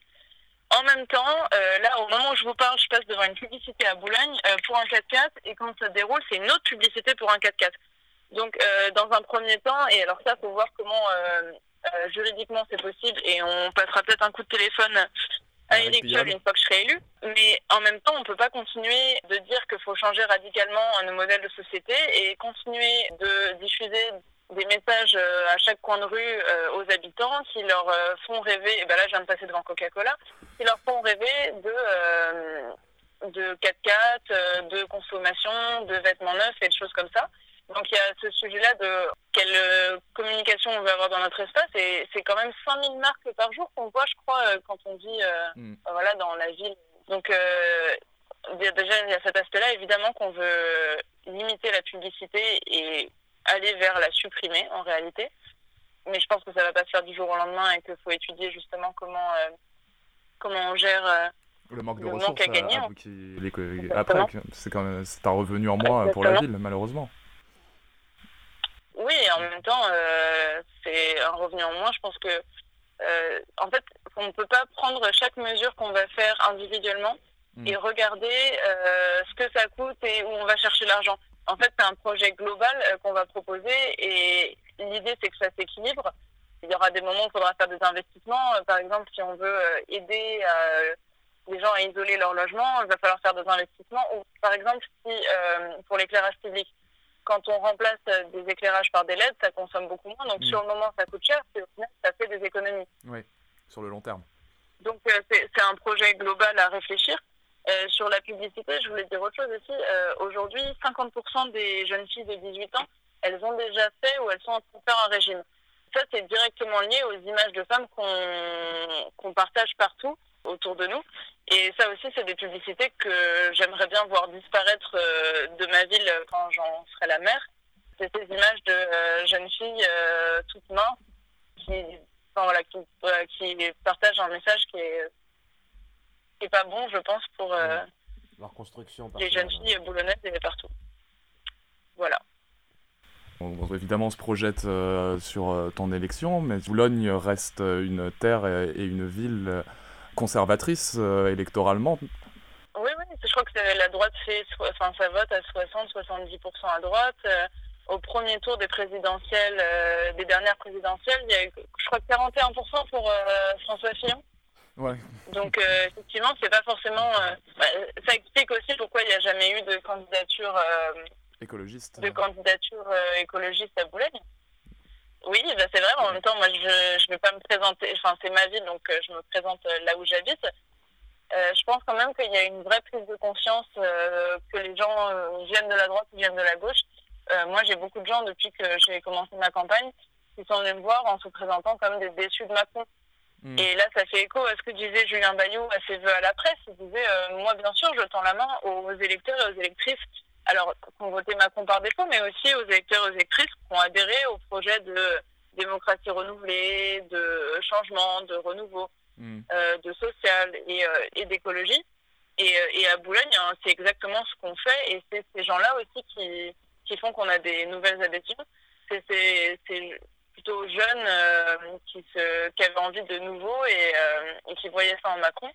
En même temps, euh, là, au moment où je vous parle, je passe devant une publicité à Boulogne euh, pour un 4x4, et quand ça déroule, c'est une autre publicité pour un 4x4. Donc, dans un premier temps, et alors ça, faut voir comment juridiquement, c'est possible et on passera peut-être un coup de téléphone à Eric Piolle une fois que je serai élu. Mais en même temps, on ne peut pas continuer de dire qu'il faut changer radicalement nos modèles de société et continuer de diffuser des messages à chaque coin de rue aux habitants qui leur font rêver, et ben là je viens de passer devant Coca-Cola, qui leur font rêver de, de 4x4, de consommation, de vêtements neufs et de choses comme ça. Donc il y a ce sujet-là de quelle euh, communication on veut avoir dans notre espace et c'est quand même 5000 marques par jour qu'on voit, je crois, euh, quand on euh, mm. voilà, dans la ville. Donc déjà, il y a cet aspect-là, évidemment qu'on veut limiter la publicité et aller vers la supprimer en réalité. Mais je pense que ça va pas se faire du jour au lendemain et qu'il faut étudier justement comment, comment on gère le manque de ressources à, gagner. après, c'est quand même c'est un revenu en moins pour la ville, malheureusement. Oui, en même temps, euh, c'est un revenu en moins. Je pense que, euh, en fait, on ne peut pas prendre chaque mesure qu'on va faire individuellement hmm. et regarder euh, ce que ça coûte et où on va chercher l'argent. En fait, c'est un projet global qu'on va proposer et l'idée, c'est que ça s'équilibre. Il y aura des moments où il faudra faire des investissements. Par exemple, si on veut aider les gens à isoler leur logement, il va falloir faire des investissements. Ou par exemple, si pour l'éclairage public, quand on remplace euh, des éclairages par des LED, ça consomme beaucoup moins. Donc, mm. sur le moment, ça coûte cher, mais au final, ça fait des économies. Oui, sur le long terme. Donc, euh, c'est un projet global à réfléchir. Euh, sur la publicité, je voulais dire autre chose aussi. Aujourd'hui, 50% des jeunes filles de 18 ans, elles ont déjà fait ou elles sont en train de faire un régime. Ça, c'est directement lié aux images de femmes qu'on partage partout autour de nous. Et ça aussi, c'est des publicités que j'aimerais bien voir disparaître euh, de ma ville quand j'en serai la mère. C'est ces images de euh, jeunes filles euh, toutes minces qui, voilà, qui, qui, partagent un message qui est, qui est pas bon, je pense, pour Leur construction les jeunes filles boulonnaises et partout. Voilà. On, évidemment, on se projette sur ton élection, mais Boulogne reste une terre et une ville conservatrice euh, électoralement. Oui, oui, je crois que la droite fait, enfin, ça vote à 60-70% à droite. Euh, au premier tour des présidentielles, euh, des dernières présidentielles, il y a eu, je crois, 41% pour François Fillon. Ouais. Donc effectivement, c'est pas forcément. Bah, ça explique aussi pourquoi il n'y a jamais eu de candidature écologiste. De candidature écologiste à Boulogne. Oui, bah, c'est vrai. En même temps, moi, je ne vais pas me présenter. Enfin, c'est ma ville, donc euh, je me présente euh, là où j'habite. Euh, je pense quand même qu'il y a une vraie prise de conscience que les gens viennent de la droite ou viennent de la gauche. moi, j'ai beaucoup de gens depuis que j'ai commencé ma campagne qui sont venus me voir en se présentant comme des déçus de Macron. Hmm. Et là, ça fait écho à ce que disait Julien Bayou à ses vœux à la presse. Il disait, moi, bien sûr, je tends la main aux électeurs et aux électrices alors, qui ont voté Macron par défaut, mais aussi aux électeurs et aux électrices qui ont adhéré au projet de démocratie renouvelée, de changement, de renouveau, hmm. euh, de social et, euh, et d'écologie. Et, euh, et, à Boulogne, hein, c'est exactement ce qu'on fait. Et c'est ces gens-là aussi qui, qui font qu'on a des nouvelles habitudes. C'est ces plutôt jeunes qui, se, qui avaient envie de nouveau et, et qui voyaient ça en Macron.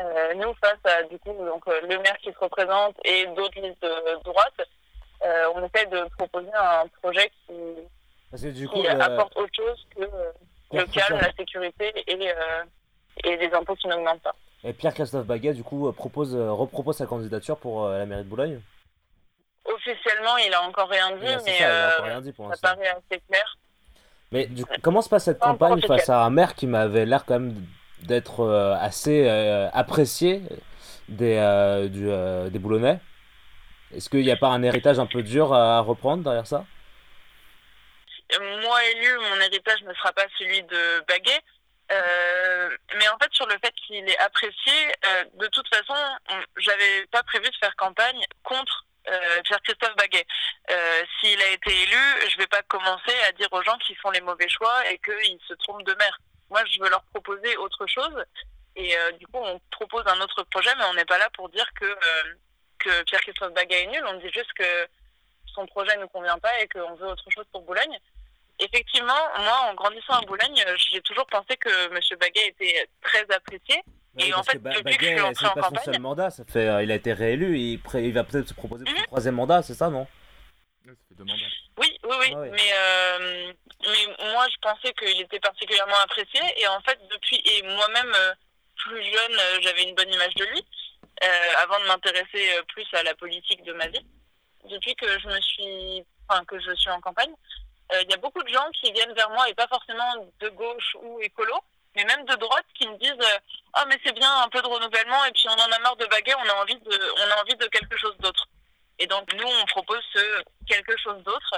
Euh, nous, face à du coup donc, euh, le maire qui se représente et d'autres listes de droite, euh, on essaie de proposer un projet qui, du coup, apporte autre chose que le calme, la sécurité et, et les impôts qui n'augmentent pas. Et Pierre-Christophe Baguet, du coup, propose, repropose sa candidature pour la mairie de Boulogne? Officiellement, il a encore rien dit, mais ça, rien dit pour ça paraît assez clair. Mais du coup, comment se passe cette campagne face à un maire qui m'avait l'air quand même d'être euh, assez euh, apprécié des, euh, du, des Boulonnais? Est-ce qu'il n'y a pas un héritage un peu dur à reprendre derrière ça? Moi élu, mon héritage ne sera pas celui de Baguet. mais en fait, sur le fait qu'il est apprécié, de toute façon, j'avais pas prévu de faire campagne contre Pierre-Christophe Baguet. S'il a été élu, je vais pas commencer à dire aux gens qu'ils font les mauvais choix et qu'ils se trompent de maire. Moi, je veux leur proposer autre chose. Et euh, du coup, on propose un autre projet, mais on n'est pas là pour dire que, euh, que Pierre-Christophe Baga est nul. On dit juste que son projet ne nous convient pas et qu'on veut autre chose pour Boulogne. Effectivement, moi, en grandissant à Boulogne, j'ai toujours pensé que M. Baguet était très apprécié. Et en fait, depuis que je suis entré en pas campagne... son seul mandat, ça fait, euh, il a été réélu, il, il va peut-être se proposer pour le mhm. troisième mandat, c'est ça, non ça fait deux mandats. Oui, oui, oui. Ah oui. Mais, euh, mais moi, je pensais qu'il était particulièrement apprécié. Et en fait, depuis, et moi-même, euh, plus jeune, j'avais une bonne image de lui, euh, avant de m'intéresser plus à la politique de ma vie. Depuis que je me suis, enfin, que je suis en campagne, euh, il y a beaucoup de gens qui viennent vers moi, et pas forcément de gauche ou écolo, mais même de droite, qui me disent euh, Ah, mais c'est bien, un peu de renouvellement, et puis on en a marre de baguer, on a envie de, on a envie de quelque chose d'autre. Et donc, nous, on propose ce quelque chose d'autre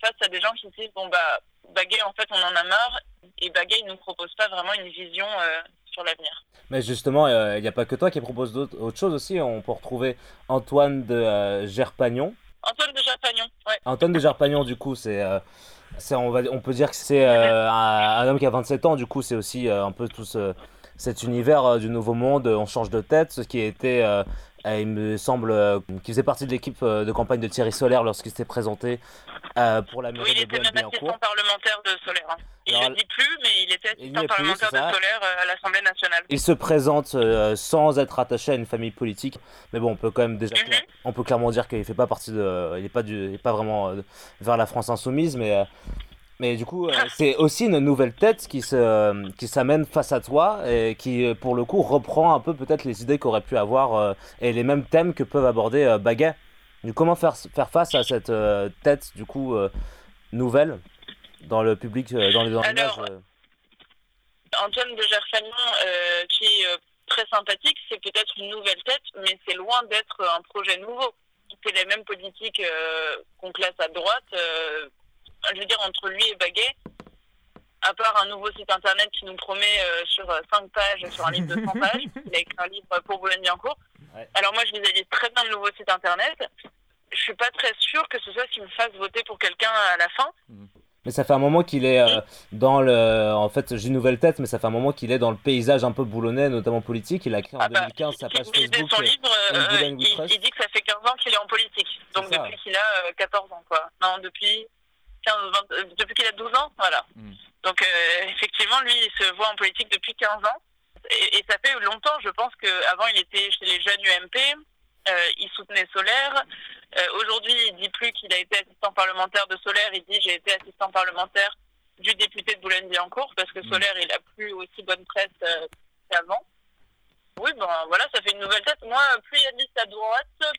face à des gens qui se disent Bon, bah, baguer, en fait, on en a marre, et baguer, ils nous proposent pas vraiment une vision euh, sur l'avenir. Mais justement, il n'y a pas que toi qui propose d'autres- autre chose aussi. On peut retrouver Antoine de euh, Gerpagnon. Antoine de Japagnon, ouais. Antoine de Gerpagnon, du coup, c'est. On, va, on peut dire que c'est euh, un, homme qui a 27 ans, du coup, c'est aussi euh, un peu tout ce- cet univers euh, du Nouveau Monde. On change de tête, ce qui euh, euh, il me semble, euh, qui faisait partie de l'équipe euh, de campagne de Thierry Solaire lorsqu'il s'était présenté euh, pour la Oui, mairie il de était même assistant Boulogne-Billancourt. parlementaire de Solaire. hein. Il ne le dit plus, mais il était il assistant parlementaire de. Solaire euh, à l'Assemblée nationale. Il se présente euh, sans être attaché à une famille politique, mais bon, on peut quand même déjà, Mhm. on peut clairement dire qu'il fait pas partie de, il est pas du, il est pas vraiment euh, vers la France insoumise, mais, euh, mais du coup, euh, c'est aussi une nouvelle tête qui se, qui s'amène face à toi et qui, euh, pour le coup, reprend un peu peut-être les idées qu'aurait pu avoir euh, et les mêmes thèmes que peuvent aborder Baguet. Du comment faire faire face à cette tête du coup nouvelle dans le public, dans les Alors, Antoine de Gerfagnon, euh, qui est très sympathique, c'est peut-être une nouvelle tête, mais c'est loin d'être un projet nouveau. C'est les mêmes politiques euh, qu'on classe à droite. euh, je veux dire, entre lui et Baguet, à part un nouveau site internet qui nous promet euh, sur 5 pages, sur un livre de 100 pages, (laughs) il a écrit un livre pour Boulogne-Billancourt. Ouais. Alors moi, je visualise très bien le nouveau site internet. Je suis pas très sûre que ce soit ce qui me fasse voter pour quelqu'un à la fin. Mais ça fait un moment qu'il est euh, dans le. En fait, j'ai une nouvelle tête, mais ça fait un moment qu'il est dans le paysage un peu boulonnais, notamment politique. Il a créé en Ah bah, 2015 sa page Facebook. son euh, livre, euh, il, il dit que ça fait 15 ans qu'il est en politique. Donc depuis qu'il a euh, 14 ans, quoi. Non, depuis 15, 20, depuis qu'il a 12 ans, voilà. Mm. Donc euh, effectivement, lui, il se voit en politique depuis 15 ans. Et, et ça fait longtemps, je pense qu'avant, il était chez les jeunes UMP. euh, il soutenait Solaire. Euh, Aujourd'hui, il dit plus qu'il a été assistant parlementaire de Solaire. Il dit j'ai été assistant parlementaire du député de Boulogne-Billancourt parce que Mm. Solaire, il a plus aussi bonne presse qu'avant. Oui, ben voilà, ça fait une nouvelle tête. Moi, plus il y a de listes à droite,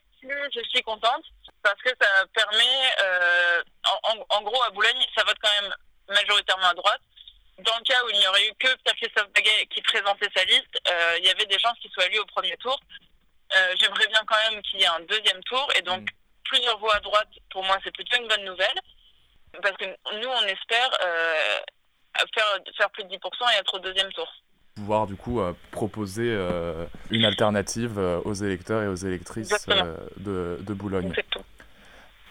je suis contente parce que ça permet, euh, en, en- gros, à Boulogne, ça vote quand même majoritairement à droite. Dans le cas où il n'y aurait eu que Pierre-Christophe Baguet qui présentait sa liste, euh, il y avait des chances qu'il soit élu au premier tour. Euh, J'aimerais bien quand même qu'il y ait un deuxième tour et donc Mm. plusieurs voix à droite, pour moi, c'est plutôt une bonne nouvelle parce que nous, on espère faire, faire plus de 10% et être au deuxième tour. Pouvoir du coup euh, proposer euh, une alternative euh, aux électeurs et aux électrices de, de Boulogne.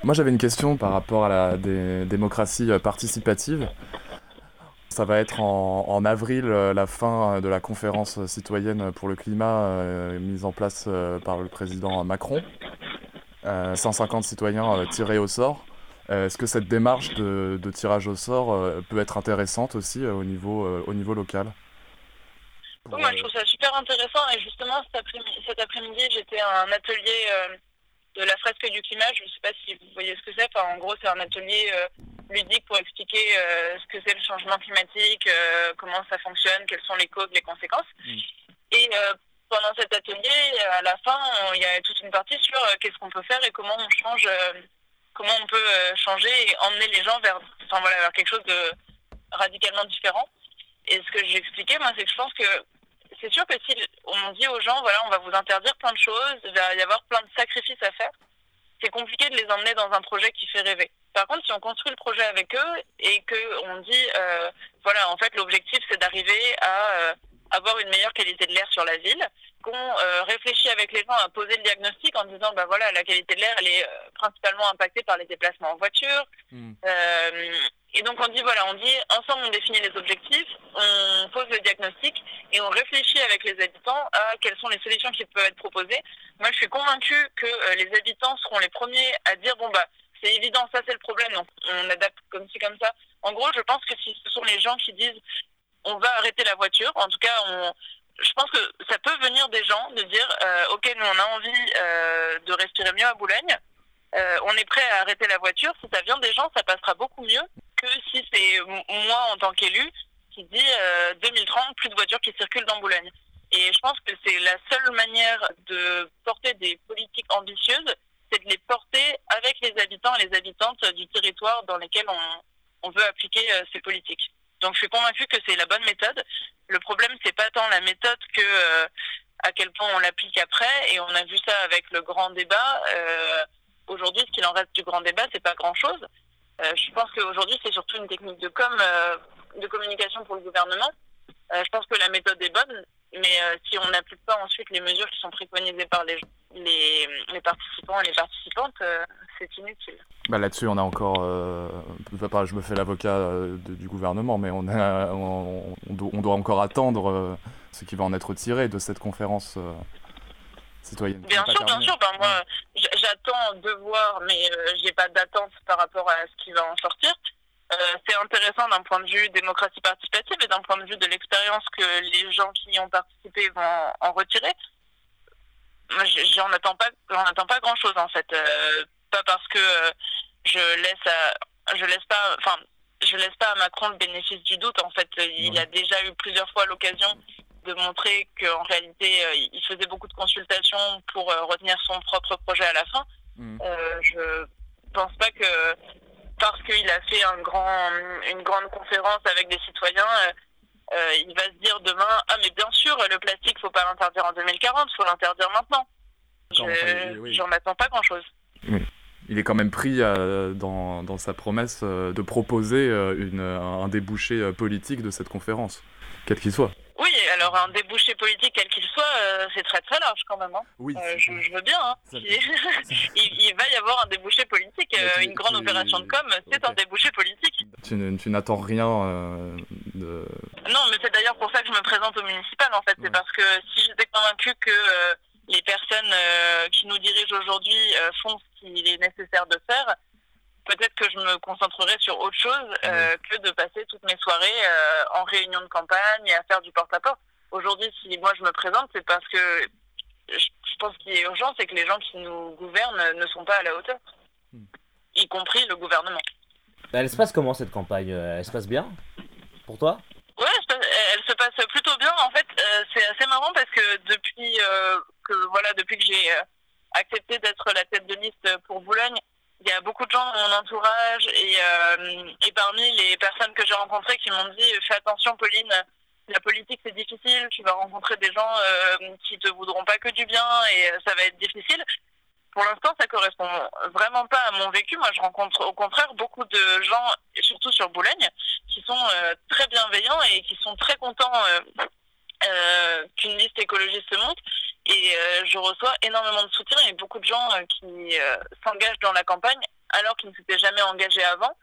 Moi j'avais une question par rapport à la dé- démocratie participative. Ça va être en, en avril la fin de la conférence citoyenne pour le climat euh, mise en place euh, par le président Macron. Euh, 150 citoyens tirés au sort. Est-ce que cette démarche de, de tirage au sort peut être intéressante aussi au, niveau, au niveau local? Oui, moi, je trouve ça super intéressant. Et justement, cet après-midi, j'étais à un atelier euh, de la fresque du climat. Je ne sais pas si vous voyez ce que c'est. Enfin, en gros, c'est un atelier euh, ludique pour expliquer euh, ce que c'est le changement climatique, comment ça fonctionne, quelles sont les causes, les conséquences. Mm. Et pendant cet atelier, à la fin, il y a toute une partie sur qu'est-ce qu'on peut faire et comment on change, comment on peut changer et emmener les gens vers, enfin, voilà, vers quelque chose de radicalement différent. Et ce que j'ai expliqué, moi, c'est que je pense que c'est sûr que si on dit aux gens, voilà, on va vous interdire plein de choses, il va y avoir plein de sacrifices à faire, c'est compliqué de les emmener dans un projet qui fait rêver. Par contre, si on construit le projet avec eux et que on dit, euh, voilà, en fait, l'objectif, c'est d'arriver à euh, avoir une meilleure qualité de l'air sur la ville, qu'on euh, réfléchit avec les gens à poser le diagnostic en disant, bah voilà, la qualité de l'air, elle est euh, principalement impactée par les déplacements en voiture, Mm. euh, et donc on dit voilà, on dit ensemble on définit les objectifs, on pose le diagnostic et on réfléchit avec les habitants à quelles sont les solutions qui peuvent être proposées. Moi je suis convaincue que les habitants seront les premiers à dire bon bah c'est évident ça c'est le problème donc on adapte comme ci comme ça. En gros je pense que si ce sont les gens qui disent on va arrêter la voiture, en tout cas je pense que ça peut venir des gens de dire euh, ok nous on a envie euh, de respirer mieux à Boulogne euh, on est prêt à arrêter la voiture. Si ça vient des gens, ça passera beaucoup mieux que si c'est moi en tant qu'élu qui dit 2030, plus de voitures qui circulent dans Boulogne. Et je pense que c'est la seule manière de porter des politiques ambitieuses, c'est de les porter avec les habitants et les habitantes du territoire dans lesquels on, on veut appliquer ces politiques. Donc je suis convaincue que c'est la bonne méthode. Le problème, c'est pas tant la méthode que euh, à quel point on l'applique après. Et on a vu ça avec le grand débat. Euh, aujourd'hui, ce qu'il en reste du grand débat, c'est pas grand-chose. Euh, je pense qu'aujourd'hui, c'est surtout une technique de com, de communication pour le gouvernement. je pense que la méthode est bonne, mais si on n'applique pas ensuite les mesures qui sont préconisées par les, les, participants et les participantes, c'est inutile. Bah là-dessus, on a encore. Euh, je me fais l'avocat euh, du gouvernement, mais on, a, on, doit encore attendre euh, ce qui va en être tiré de cette conférence citoyenne. Bien sûr, bien sûr. Ben, moi, j'attends de voir, mais j'ai pas d'attente par rapport à ce qui va en sortir. c'est intéressant d'un point de vue démocratie participative et d'un point de vue de l'expérience que les gens qui y ont participé vont en retirer. J'en attends pas, j'en attends pas grand chose en fait pas parce que euh, je laisse à, je laisse pas, enfin, je laisse pas à Macron le bénéfice du doute. En fait, il a déjà eu plusieurs fois l'occasion de montrer qu'en réalité, euh, il faisait beaucoup de consultations pour euh, retenir son propre projet à la fin. Mmh. je pense pas que parce qu'il a fait un grand, une grande conférence avec des citoyens, il va se dire demain ah mais bien sûr le plastique faut pas l'interdire en 2040, faut l'interdire maintenant. J'en attends pas grand chose il est quand même pris euh, dans, dans, sa promesse euh, de proposer euh, une, un débouché politique de cette conférence, quel qu'il soit. Oui, alors un débouché politique, quel qu'il soit, c'est très très large quand même. Hein. Oui, je, veux bien. Hein. (laughs) il, va y avoir un débouché politique. une grande opération de com, c'est un débouché politique. Tu, n'attends rien de... Non, mais c'est d'ailleurs pour ça que je me présente au municipal en fait. C'est parce que si j'étais convaincu que les personnes euh, qui nous dirigent aujourd'hui euh, font ce qu'il est nécessaire de faire, peut-être que je me concentrerai sur autre chose euh, que de passer toutes mes soirées en réunion de campagne et à faire du porte-à-porte. Aujourd'hui, si moi je me présente, c'est parce que je pense qu'il est urgent, c'est que les gens qui nous gouvernent ne sont pas à la hauteur, hmm. y compris le gouvernement. Bah, elle se passe comment cette campagne? Elle se passe bien? Pour toi? Passe plutôt bien. En fait, c'est assez marrant parce que depuis que voilà, depuis que j'ai euh, accepté d'être la tête de liste pour Boulogne, il y a beaucoup de gens dans mon entourage et, euh, et parmi les personnes que j'ai rencontrées qui m'ont dit fais attention Pauline, la politique c'est difficile, tu vas rencontrer des gens euh, qui te voudront pas que du bien et ça va être difficile. Pour l'instant, ça correspond vraiment pas à mon vécu. Moi, je rencontre au contraire beaucoup de gens, surtout sur Boulogne, qui sont très bienveillants et qui sont très contents qu'une liste écologiste se monte et euh, je reçois énormément de soutien et beaucoup de gens euh, qui euh, s'engagent dans la campagne alors qu'ils ne s'étaient jamais engagés avant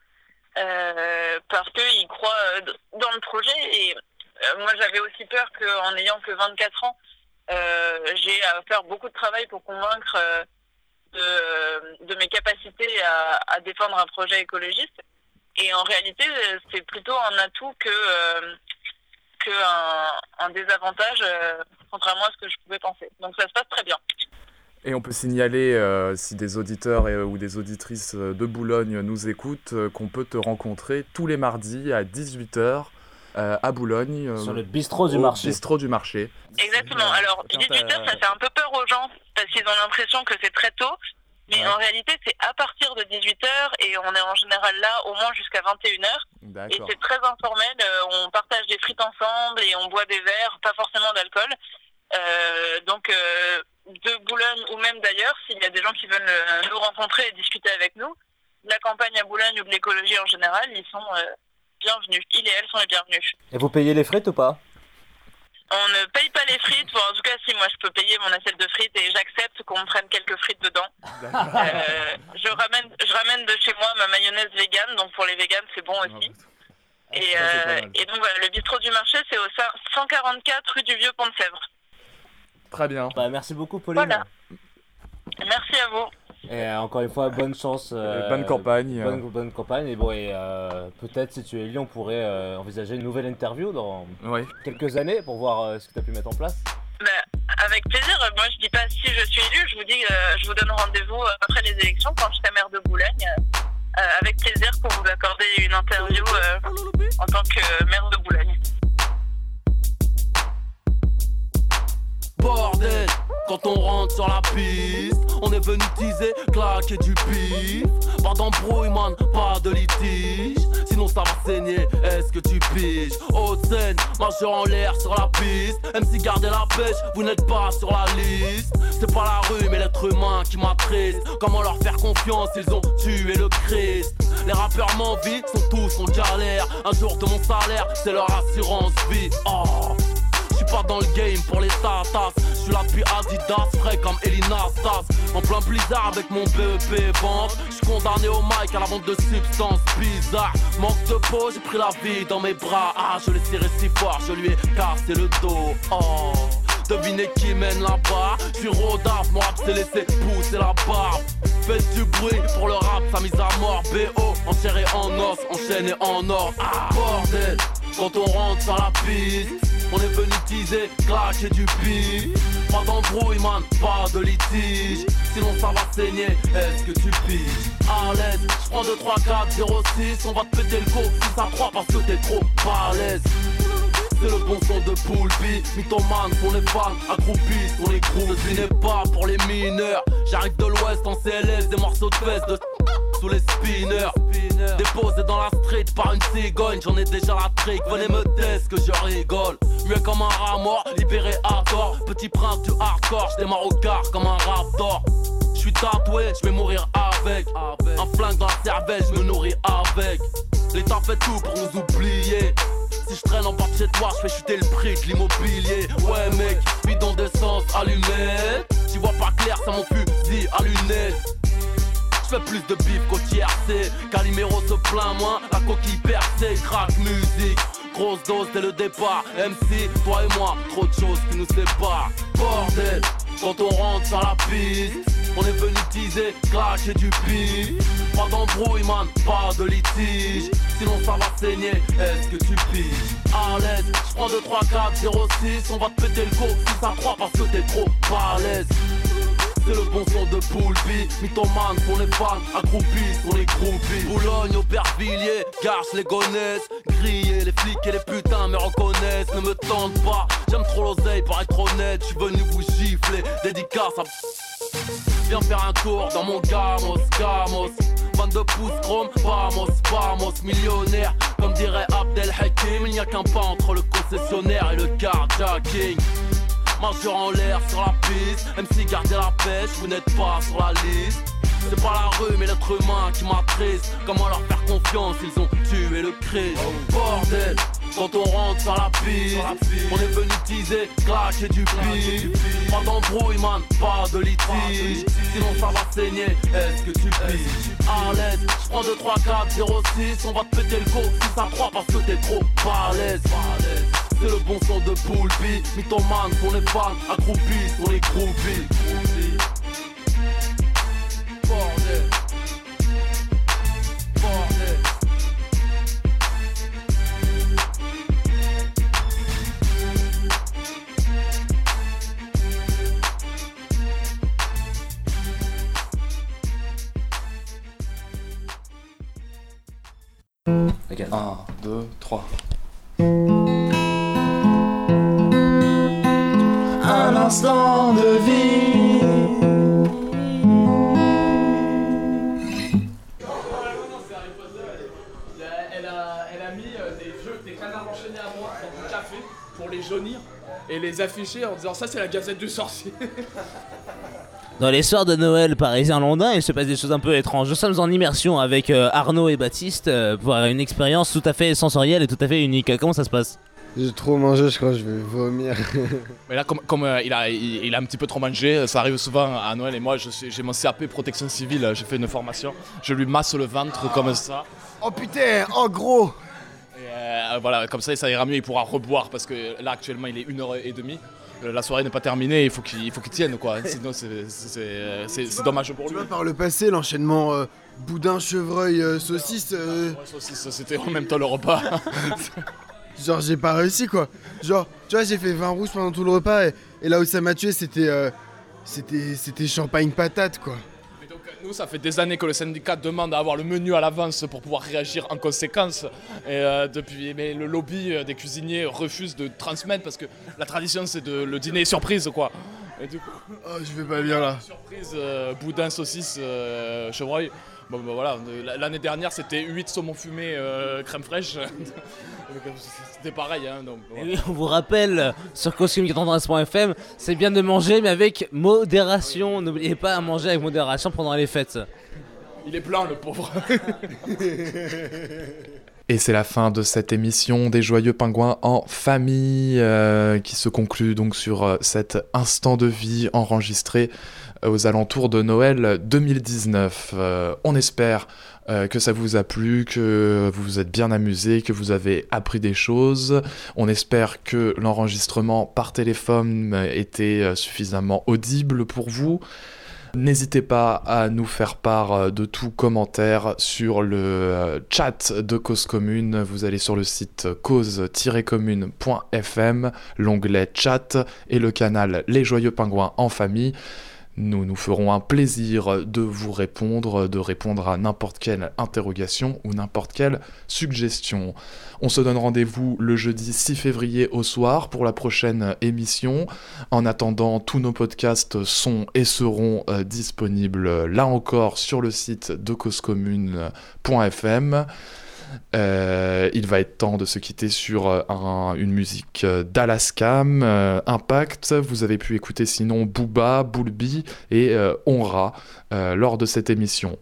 parce qu'ils croient dans le projet. Et moi, j'avais aussi peur qu'en n'ayant que 24 ans, j'ai à faire beaucoup de travail pour convaincre de, mes capacités à, défendre un projet écologiste. Et en réalité, c'est plutôt un atout que un désavantage, euh, contrairement à ce que je pouvais penser. Donc ça se passe très bien. Et on peut signaler, euh, si des auditeurs ou des auditrices de Boulogne nous écoutent, euh, qu'on peut te rencontrer tous les mardis à 18h à Boulogne. Sur le bistrot du marché. bistrot du marché. Exactement. Alors, 18h, ça fait un peu peur aux gens, parce qu'ils ont l'impression que c'est très tôt. Mais en réalité, c'est à partir de 18h et on est en général là au moins jusqu'à 21h. Et c'est très informel. Euh, on partage des frites ensemble et on boit des verres, pas forcément d'alcool. Euh, donc, euh, de Boulogne ou même d'ailleurs, s'il y a des gens qui veulent nous rencontrer et discuter avec nous, de la campagne à Boulogne ou de l'écologie en général, ils sont bienvenus. Ils et elles sont les bienvenus. Et vous payez les frites ou pas? On ne paye pas les frites. en tout cas, si moi je peux payer mon assiette de frites et j'accepte qu'on me prenne quelques frites dedans. Euh, je ramène, je ramène de chez moi ma mayonnaise végane, donc pour les véganes c'est bon aussi. Et, euh, et, donc voilà, le bistrot du marché c'est au 144 rue du Vieux Pont de Sèvres. Très bien. Bah, merci beaucoup Pauline. Voilà. Merci à vous. Et euh, encore une fois, bonne chance. Euh, bonne campagne. Bonne, campagne. Et bon, et euh, peut-être si tu es Lyon, on pourrait envisager une nouvelle interview dans quelques années pour voir ce que tu as pu mettre en place. Bah, Avec plaisir. Moi, je dis pas si je suis élue, je vous dis, euh, je vous donne rendez-vous après les élections quand je serai maire de Boulogne. Euh, avec plaisir pour vous accorder une interview euh, en tant que maire de Boulogne. Bordel, quand on rentre sur la piste, on est venu teaser, claquer du bif. Pas d'embrouille, man, pas de litige. Sinon ça va saigner, est-ce que tu piges? Haute scène, majeur en l'air sur la piste. Même si gardez la pêche, vous n'êtes pas sur la liste. C'est pas la rue, mais l'être humain qui m'attriste. Comment leur faire confiance, ils ont tué le Christ. Les rappeurs m'envient, sont tous en galère. Un jour de mon salaire, c'est leur assurance vie. Oh. Pas dans le game pour les tatas. Je suis là Adidas, frais comme Elina Stas. En plein blizzard avec mon BEP vente. Je suis condamné au mic à la vente de substances bizarres. Manque de peau, j'ai pris la vie dans mes bras. Ah, je l'ai serré si fort, je lui ai cassé le dos. Oh. Devinez qui mène là-bas suis Rodaf, mon rap s'est laissé pousser la barbe Faites du bruit pour le rap, sa mise à mort BO, en chair et en os, enchaîné en or Ah bordel, quand on rentre sur la piste on est venu teaser, claquer du pif. Pas d'embrouille man, pas de litige. Sinon ça va saigner, est-ce que tu piges? À l'aise, je prends 2, 3, 4, 0, 6 On va te péter le go, 6 à 3 parce que t'es trop balèze. C'est le bon son de Poulpi Mythomane pour les fans, accroupis pour les crews Ce n'est pas pour les mineurs. J'arrive de l'ouest en CLS, des morceaux de fesses de sous les spinners. Déposé dans la street par une cigogne. J'en ai déjà la trick, venez me tester que je rigole Mieux comme un rat mort, libéré à Petit prince du hardcore, j'démarre au quart comme un raptor je suis tatoué, je vais mourir avec. Un flingue dans la cervelle, je me nourris avec. L'État fait tout pour nous oublier. Si je traîne en bas chez toi, je fais chuter le prix de l'immobilier. Ouais, mec, bidon d'essence allumé. Tu vois pas clair, ça mon fusil à lunettes. Je fais plus de bif qu'au TRC. Calimero se plaint moins, la coquille percée, crack musique. Grosse dose dès le départ. MC, toi et moi, trop de choses qui nous séparent. Bordel, quand on rentre sur la piste. On est venu teaser, claquer du pif Pas d'embrouille man, pas de litige Sinon ça va saigner, est-ce que tu piges? À l'aise, je prends 2, 3, 4, 0, 6 On va te péter le go, 6 à 3 parce que t'es trop balèze c'est le bon son de Poulpi Mythomane pour les fans, accroupis pour les groupies Boulogne, Aubervilliers, Garce, les gonesse Grillés, les flics et les putains me reconnaissent. Ne me tente pas, j'aime trop l'oseille pour être honnête. J'suis venu vous gifler, dédicace à... Viens faire un tour dans mon gamos, gamos. 22 pouces chrome, vamos, vamos. Millionnaire, comme dirait Abdel Hakim Il n'y a qu'un pas entre le concessionnaire et le carjacking Majeur en l'air sur la piste. Même si gardez la pêche, vous n'êtes pas sur la liste. C'est pas la rue mais l'être humain qui m'attriste Comment leur faire confiance, ils ont tué le Christ. Bordel, quand on rentre sur la piste On est venu teaser, claquer du pif. Pas d'embrouille man, pas de litige. Sinon ça va saigner, est-ce que tu piges À l'aise, je prends 2, 3, 4, 0, 6 On va te péter le go, 6 à 3 parce que t'es trop balèze c'est le bon son de Poulpi Mythomane pour les fans, accroupis pour les groupies Bordel Bordel Ok. 1, 2, 3. Jaunir et les afficher en disant ça c'est la gazette du sorcier. (laughs) Dans les soirs de Noël parisien-londin, il se passe des choses un peu étranges. Nous sommes en immersion avec euh, Arnaud et Baptiste euh, pour une expérience tout à fait sensorielle et tout à fait unique. Comment ça se passe? J'ai trop mangé, je crois que je vais vomir. (laughs) Mais là, comme, comme, euh, il, a, il, il a un petit peu trop mangé, ça arrive souvent à Noël. Et moi, j'ai mon CAP protection civile, j'ai fait une formation. Je lui masse le ventre comme ça. oh putain, oh gros euh, voilà, comme ça, ça ira mieux. Il pourra reboire parce que là, actuellement, il est 1h30. Euh, La soirée n'est pas terminée, il faut qu'il il faut qu'il tienne quoi. Sinon, c'est- dommage pour Tu lui. vois, par le passé, l'enchaînement euh, boudin, chevreuil, euh, saucisse, Ouais, saucisse, C'était en même temps le repas. (laughs) genre j'ai pas réussi quoi. Genre, tu vois, j'ai fait vin rouge pendant tout le repas et, et là où ça m'a tué, c'était euh, c'était c'était champagne patate quoi. Nous, ça fait des années que le syndicat demande à avoir le menu à l'avance pour pouvoir réagir en conséquence. Et euh, depuis, mais le lobby euh, des cuisiniers refuse de transmettre parce que la tradition, c'est de le dîner surprise, quoi. Et du coup, Oh, je vais pas bien là. surprise, euh, boudin, saucisse, chevreuil. Bon, bah, voilà, l'année dernière, c'était 8 saumons fumés, euh, crème fraîche. (laughs) C'était pareil, hein. Donc, Et voilà. oui, on vous rappelle sur costume93.fm, c'est bien de manger, mais avec modération. N'oubliez pas à manger avec modération pendant les fêtes. Il est plein, le pauvre. (laughs) Et c'est la fin de cette émission des Joyeux Pingouins en famille euh, qui se conclut donc sur euh, cet instant de vie enregistré euh, aux alentours de Noël 2019. Euh, on espère que ça vous a plu, que vous vous êtes bien amusé, que vous avez appris des choses. On espère que l'enregistrement par téléphone était suffisamment audible pour vous. N'hésitez pas à nous faire part euh, de tout commentaire sur le euh, chat de Cause Commune. Vous allez sur le site cause-commune.fm, l'onglet chat et le canal Les Joyeux Pingouins en famille. Nous nous ferons un plaisir de vous répondre, de répondre à n'importe quelle interrogation ou n'importe quelle suggestion. On se donne rendez-vous le jeudi 6 février au soir pour la prochaine émission. En attendant, tous nos podcasts sont et seront euh, disponibles là encore sur le site de causecommune.fm. Euh, il va être temps de se quitter sur euh, un- une musique euh, d'Alaskam, Impact. Vous avez pu écouter sinon Booba, Bulbi et Onra lors de cette émission.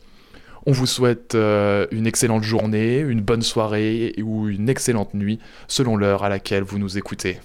On vous souhaite une excellente journée, une bonne soirée ou une excellente nuit selon l'heure à laquelle vous nous écoutez.